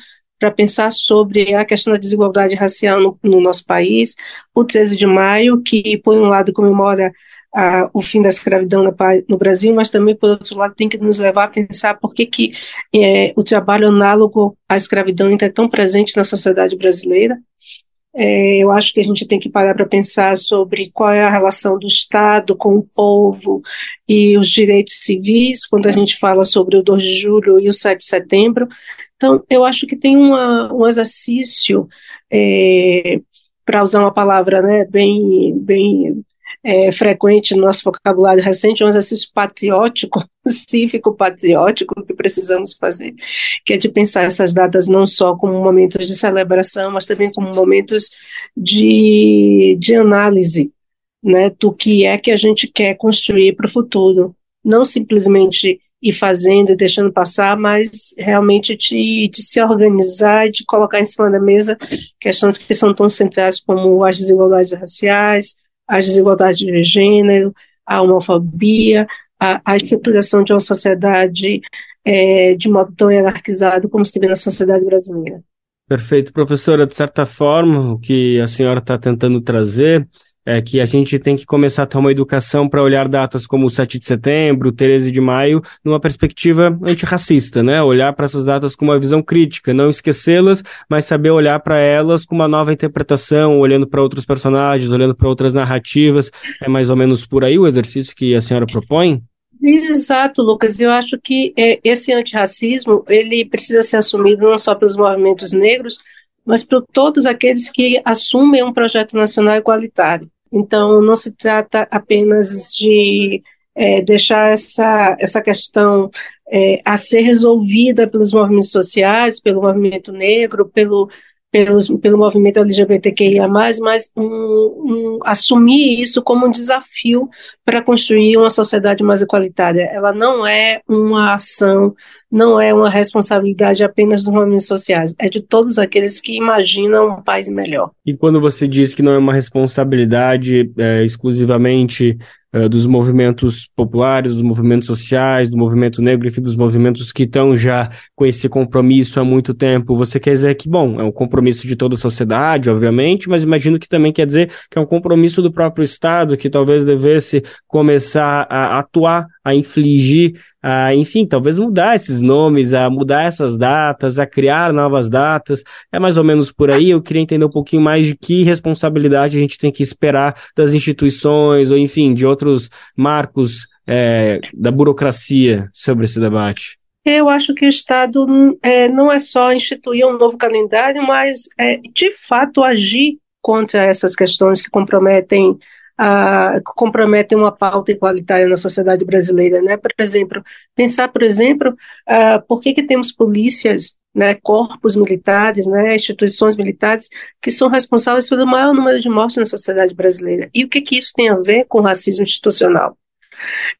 para pensar sobre a questão da desigualdade racial no, no, nosso país, o 13 de maio, que, por um lado, comemora ah, o fim da escravidão no, no, Brasil, mas também, por outro lado, tem que nos levar a pensar por que, que é, o trabalho análogo à escravidão ainda é tão presente na sociedade brasileira. É, eu acho que a gente tem que parar para pensar sobre qual é a relação do Estado com o povo e os direitos civis, quando a gente fala sobre o 2 de julho e o 7 de setembro. Então, eu acho que tem uma, um exercício, é, para usar uma palavra né, bem, bem é, frequente no nosso vocabulário recente, um exercício patriótico, cívico patriótico que precisamos fazer, que é de pensar essas datas não só como momentos de celebração, mas também como momentos de, de análise né, do que é que a gente quer construir para o futuro, não simplesmente ir fazendo e deixando passar, mas realmente de, de se organizar e de colocar em cima da mesa questões que são tão centrais como as desigualdades raciais, as desigualdades de gênero, a homofobia, a, a estruturação de uma sociedade é, de modo tão hierarquizado como se vê na sociedade brasileira. Perfeito, professora. De certa forma, o que a senhora está tentando trazer é que a gente tem que começar a ter uma educação para olhar datas como o 7 de setembro, o 13 de maio, numa perspectiva antirracista, né? Olhar para essas datas com uma visão crítica, não esquecê-las, mas saber olhar para elas com uma nova interpretação, olhando para outros personagens, olhando para outras narrativas. É mais ou menos por aí o exercício que a senhora propõe? Exato, Lucas. Eu acho que é, esse antirracismo ele precisa ser assumido não só pelos movimentos negros, mas por todos aqueles que assumem um projeto nacional igualitário. Então, não se trata apenas de é, deixar essa, essa questão é, a ser resolvida pelos movimentos sociais, pelo movimento negro, pelo, pelos, pelo movimento LGBTQIA+, mas um, um, assumir isso como um desafio para construir uma sociedade mais igualitária. Ela não é uma ação, não é uma responsabilidade apenas dos movimentos sociais, é de todos aqueles que imaginam um país melhor. E quando você diz que não é uma responsabilidade é, exclusivamente eh, dos movimentos populares, dos movimentos sociais, do movimento negro, enfim, dos movimentos que estão já com esse compromisso há muito tempo. Você quer dizer que, bom, é um compromisso de toda a sociedade, obviamente, mas imagino que também quer dizer que é um compromisso do próprio Estado, que talvez devesse começar a atuar, a infligir, a, enfim, talvez mudar esses nomes, a mudar essas datas, a criar novas datas. É mais ou menos por aí. Eu queria entender um pouquinho mais de que responsabilidade a gente tem que esperar das instituições, ou enfim, de outros outros marcos é, da burocracia sobre esse debate? Eu acho que o Estado é, não é só instituir um novo calendário, mas é, de fato agir contra essas questões que comprometem a, comprometem uma pauta igualitária na sociedade brasileira, né? Por exemplo, pensar, por exemplo, por que que temos polícias, né, corpos militares, né, instituições militares que são responsáveis pelo maior número de mortes na sociedade brasileira? E o que que isso tem a ver com racismo institucional?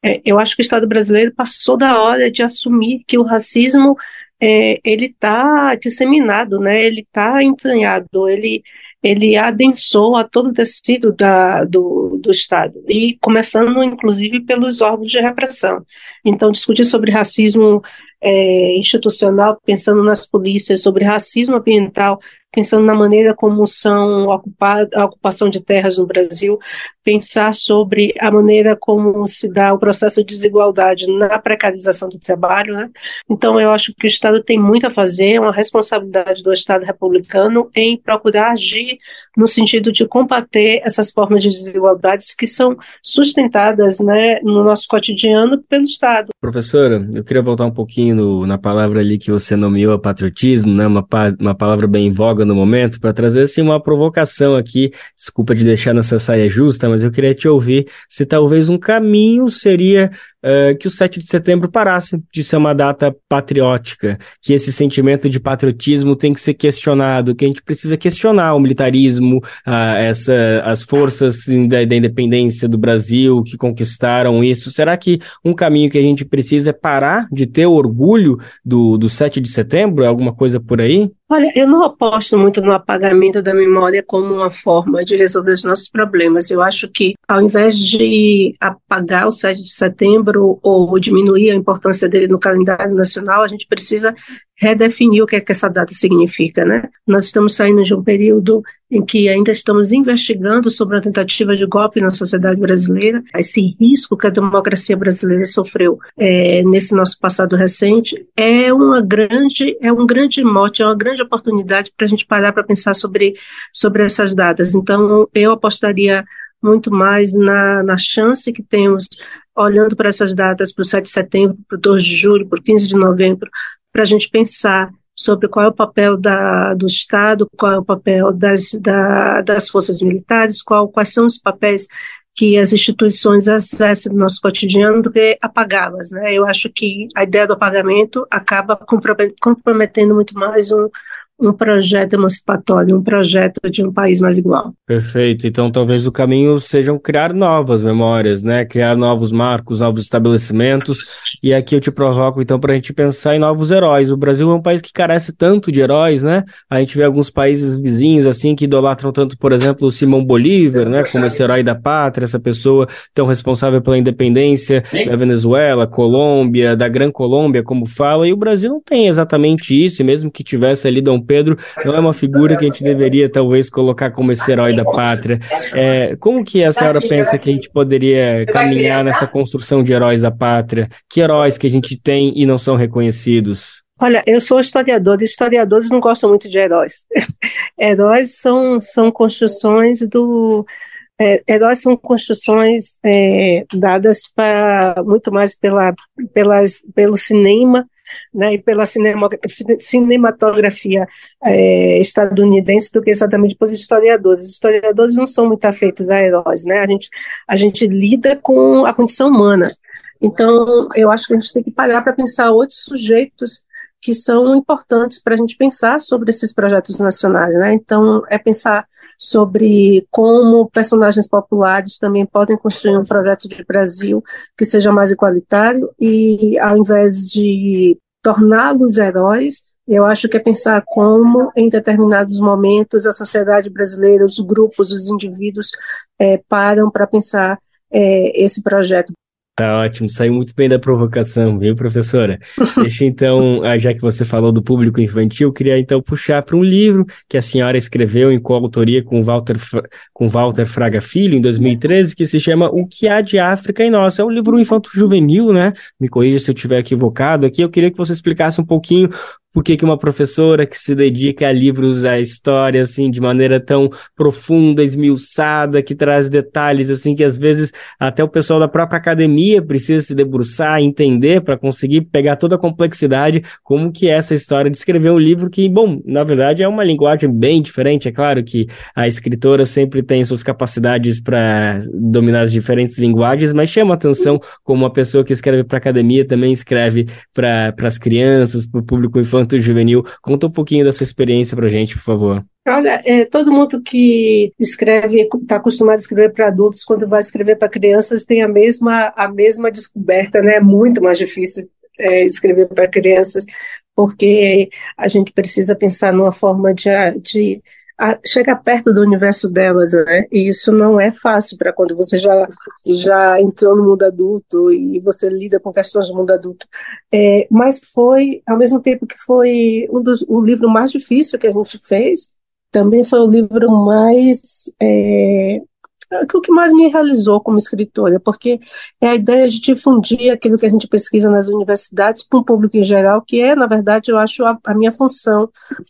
É, eu acho que o Estado brasileiro passou da hora de assumir que o racismo é, ele está disseminado, né? Ele está entranhado, ele ele adensou a todo o tecido da, do, do Estado, e começando, inclusive, pelos órgãos de repressão. Então, discutir sobre racismo é, institucional, pensando nas polícias, sobre racismo ambiental, pensando na maneira como são ocupadas a ocupação de terras no Brasil, pensar sobre a maneira como se dá o processo de desigualdade na precarização do trabalho. Né? Então, eu acho que o Estado tem muito a fazer, é uma responsabilidade do Estado republicano em procurar agir no sentido de combater essas formas de desigualdades que são sustentadas né, no nosso cotidiano pelo Estado. Professora, eu queria voltar um pouquinho no, na palavra ali que você nomeou, a patriotismo, né, uma, uma palavra bem em voga no momento para trazer assim uma provocação aqui. Desculpa de deixar nessa saia justa, mas eu queria te ouvir se talvez um caminho seria uh, que o 7 de setembro parasse de ser uma data patriótica, que esse sentimento de patriotismo tem que ser questionado, que a gente precisa questionar o militarismo, uh, essa, as forças da, da independência do Brasil que conquistaram isso. Será que um caminho que a gente precisa é parar de ter orgulho do, do 7 de setembro? É alguma coisa por aí? Olha, eu não aposto muito no apagamento da memória como uma forma de resolver os nossos problemas. Eu acho que, ao invés de apagar o 7 de setembro ou diminuir a importância dele no calendário nacional, a gente precisa redefinir o que é que essa data significa, né? Nós estamos saindo de um período em que ainda estamos investigando sobre a tentativa de golpe na sociedade brasileira, esse risco que a democracia brasileira sofreu é, nesse nosso passado recente é uma grande é um grande mote, é uma grande oportunidade para a gente parar para pensar sobre sobre essas datas. Então eu apostaria muito mais na, na chance que temos olhando para essas datas, para o 7 de setembro, para o 2 de julho, para o 15 de novembro, para a gente pensar sobre qual é o papel da, do Estado, qual é o papel das, da, das forças militares, qual, quais são os papéis que as instituições acessam no nosso cotidiano do que apagá-las. Né? Eu acho que a ideia do apagamento acaba comprometendo muito mais um, um projeto emancipatório, um projeto de um país mais igual. Perfeito. Então, talvez o caminho seja criar novas memórias, né? Criar novos marcos, novos estabelecimentos. E aqui eu te provoco, então, para a gente pensar em novos heróis. O Brasil é um país que carece tanto de heróis, né? A gente vê alguns países vizinhos, assim, que idolatram tanto, por exemplo, o Simão Bolívar, né? Como esse herói da pátria, essa pessoa tão responsável pela independência da Venezuela, Colômbia, da Gran Colômbia, como fala. E o Brasil não tem exatamente isso, e mesmo que tivesse ali Dom Pedro não é uma figura que a gente deveria talvez colocar como esse herói da pátria. É, como que a senhora pensa que a gente poderia caminhar nessa construção de heróis da pátria? Que heróis que a gente tem e não são reconhecidos? Olha, eu sou historiador, e historiadores não gostam muito de heróis. heróis são, são construções do. É, heróis são construções é, dadas para muito mais pela, pelas, pelo cinema né, e pela cinema, cinematografia é, estadunidense do que exatamente pelos historiadores. Os historiadores não são muito afeitos a heróis, né? A gente, a gente lida com a condição humana. Então, eu acho que a gente tem que parar para pensar outros sujeitos que são importantes para a gente pensar sobre esses projetos nacionais, né? Então, é pensar sobre como personagens populares também podem construir um projeto de Brasil que seja mais igualitário e, ao invés de torná-los heróis, eu acho que é pensar como, em determinados momentos, a sociedade brasileira, os grupos, os indivíduos é, param para pensar é, esse projeto. Tá ótimo, saiu muito bem da provocação, viu, professora? Deixa então, ah, já que você falou do público infantil, queria então puxar para um livro que a senhora escreveu em coautoria com Walter, com Walter Fraga Filho, em 2013, que se chama O que há de África em Nós. É um livro infanto-juvenil, né? Me corrija se eu estiver equivocado aqui. Eu queria que você explicasse um pouquinho por que, que uma professora que se dedica a livros, a história, assim, de maneira tão profunda, esmiuçada, que traz detalhes, assim, que às vezes até o pessoal da própria academia precisa se debruçar, entender, para conseguir pegar toda a complexidade, como que é essa história de escrever um livro que, bom, na verdade é uma linguagem bem diferente, é claro que a escritora sempre tem suas capacidades para dominar as diferentes linguagens, mas chama atenção como uma pessoa que escreve para academia também escreve para as crianças, para o público infantil, infanto juvenil. Conta um pouquinho dessa experiência pra gente, por favor. Olha, é, todo mundo que escreve, está acostumado a escrever para adultos, quando vai escrever para crianças, tem a mesma, a mesma descoberta, né? É muito mais difícil é, escrever para crianças, porque a gente precisa pensar numa forma de, de a chegar perto do universo delas, né? E isso não é fácil para quando você já, já entrou no mundo adulto e você lida com questões do mundo adulto. É, mas foi, ao mesmo tempo que foi um dos, o livro mais difícil que a gente fez, também foi o livro mais é, é o que mais me realizou como escritora, porque é a ideia de difundir aquilo que a gente pesquisa nas universidades para um público em geral, que é, na verdade, eu acho a, a minha função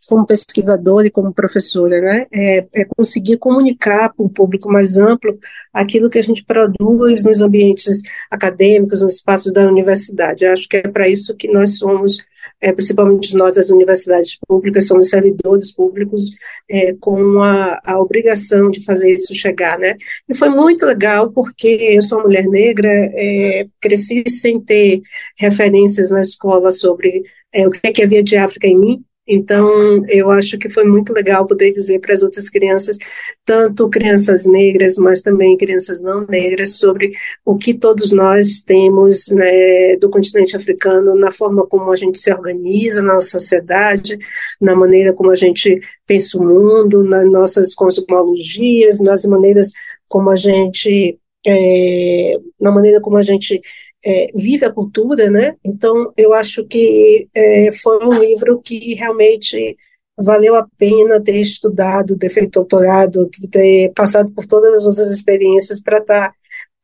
como pesquisadora e como professora, né? É, é conseguir comunicar para um público mais amplo aquilo que a gente produz nos ambientes acadêmicos, nos espaços da universidade. Eu acho que é para isso que nós somos, é, principalmente nós, as universidades públicas, somos servidores públicos é, com a, a obrigação de fazer isso chegar, né? E foi muito legal, porque eu sou mulher negra, é, cresci sem ter referências na escola sobre é, o que, é que havia de África em mim, então, eu acho que foi muito legal poder dizer para as outras crianças, tanto crianças negras, mas também crianças não negras, sobre o que todos nós temos né, do continente africano, na forma como a gente se organiza na nossa sociedade, na maneira como a gente pensa o mundo, nas nossas cosmologias, nas maneiras como a gente, é, na maneira como a gente é, vive a cultura, né? Então, eu acho que é, foi um livro que realmente valeu a pena ter estudado, ter feito doutorado, ter passado por todas as outras experiências para estar tá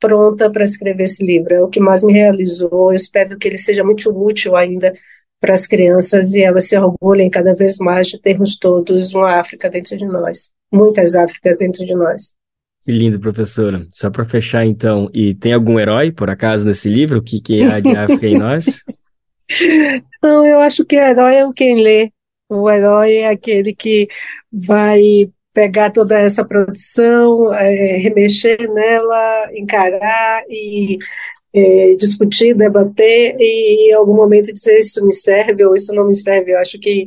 pronta para escrever esse livro. É o que mais me realizou. Eu espero que ele seja muito útil ainda para as crianças e elas se orgulhem cada vez mais de termos todos uma África dentro de nós, muitas Áfricas dentro de nós. Que lindo, professora. Só para fechar, então, e tem algum herói, por acaso, nesse livro? O que, que há de África em nós? Não, eu acho que o herói é o quem lê. O herói é aquele que vai pegar toda essa produção, é, remexer nela, encarar e é, discutir, debater e em algum momento dizer isso me serve ou isso não me serve. Eu acho que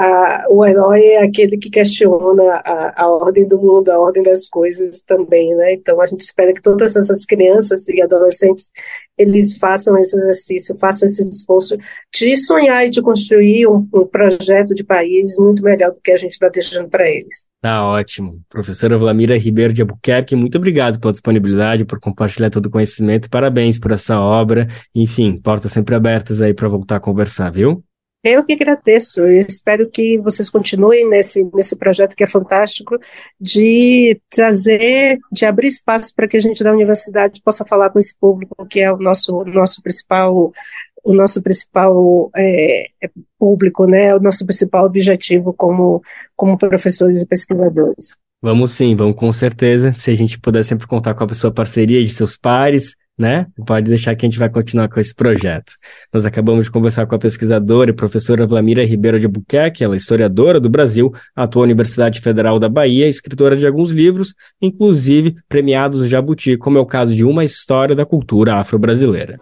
a, o herói é aquele que questiona a, a ordem do mundo, a ordem das coisas também, né? Então a gente espera que todas essas crianças e adolescentes eles façam esse exercício, façam esse esforço de sonhar e de construir um, um projeto de país muito melhor do que a gente está deixando para eles. Tá ótimo. Professora Vlamira Ribeiro de Albuquerque, muito obrigado pela disponibilidade, por compartilhar todo o conhecimento. Parabéns por essa obra. Enfim, portas sempre abertas aí para voltar a conversar, viu? Eu que agradeço, eu espero que vocês continuem nesse, nesse projeto que é fantástico, de trazer, de abrir espaço para que a gente da universidade possa falar com esse público, que é o nosso, nosso principal, o nosso principal é, é público, né, o nosso principal objetivo como, como professores e pesquisadores. Vamos sim, vamos com certeza. Se a gente puder sempre contar com a sua parceria de seus pares, né? Pode deixar que a gente vai continuar com esse projeto. Nós acabamos de conversar com a pesquisadora e professora Vlamira Ribeiro de Buquerque, ela é historiadora do Brasil, atua na Universidade Federal da Bahia, escritora de alguns livros, inclusive premiados Jabuti, como é o caso de Uma História da Cultura Afro-Brasileira.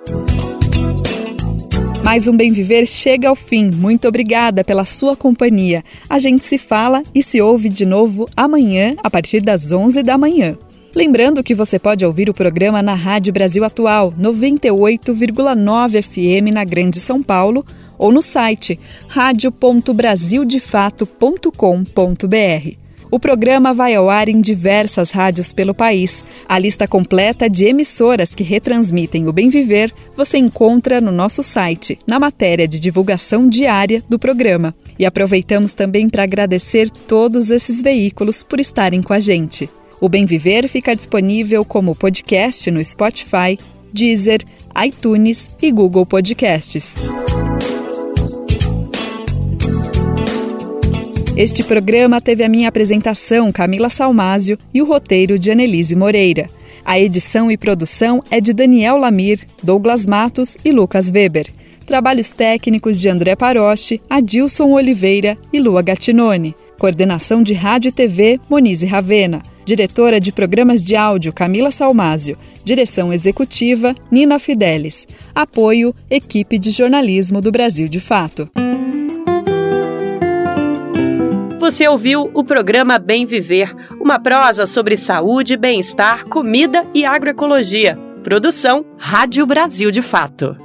Mais um Bem Viver chega ao fim. Muito obrigada pela sua companhia. A gente se fala e se ouve de novo amanhã, a partir das 11 da manhã. Lembrando que você pode ouvir o programa na Rádio Brasil Atual, 98,9 FM na Grande São Paulo, ou no site radio.brasildefato.com.br. O programa vai ao ar em diversas rádios pelo país. A lista completa de emissoras que retransmitem o Bem Viver você encontra no nosso site, na matéria de divulgação diária do programa. E aproveitamos também para agradecer todos esses veículos por estarem com a gente. O Bem Viver fica disponível como podcast no Spotify, Deezer, iTunes e Google Podcasts. Este programa teve a minha apresentação, Camila Salmásio, e o roteiro de Annelise Moreira. A edição e produção é de Daniel Lamir, Douglas Matos e Lucas Weber. Trabalhos técnicos de André Paroche, Adilson Oliveira e Lua Gattinone. Coordenação de Rádio e TV, Monize Ravena. Diretora de Programas de Áudio, Camila Salmásio. Direção Executiva, Nina Fidelis. Apoio, Equipe de Jornalismo do Brasil de Fato. Você ouviu o programa Bem Viver, uma prosa sobre saúde, bem-estar, comida e agroecologia. Produção Rádio Brasil de Fato.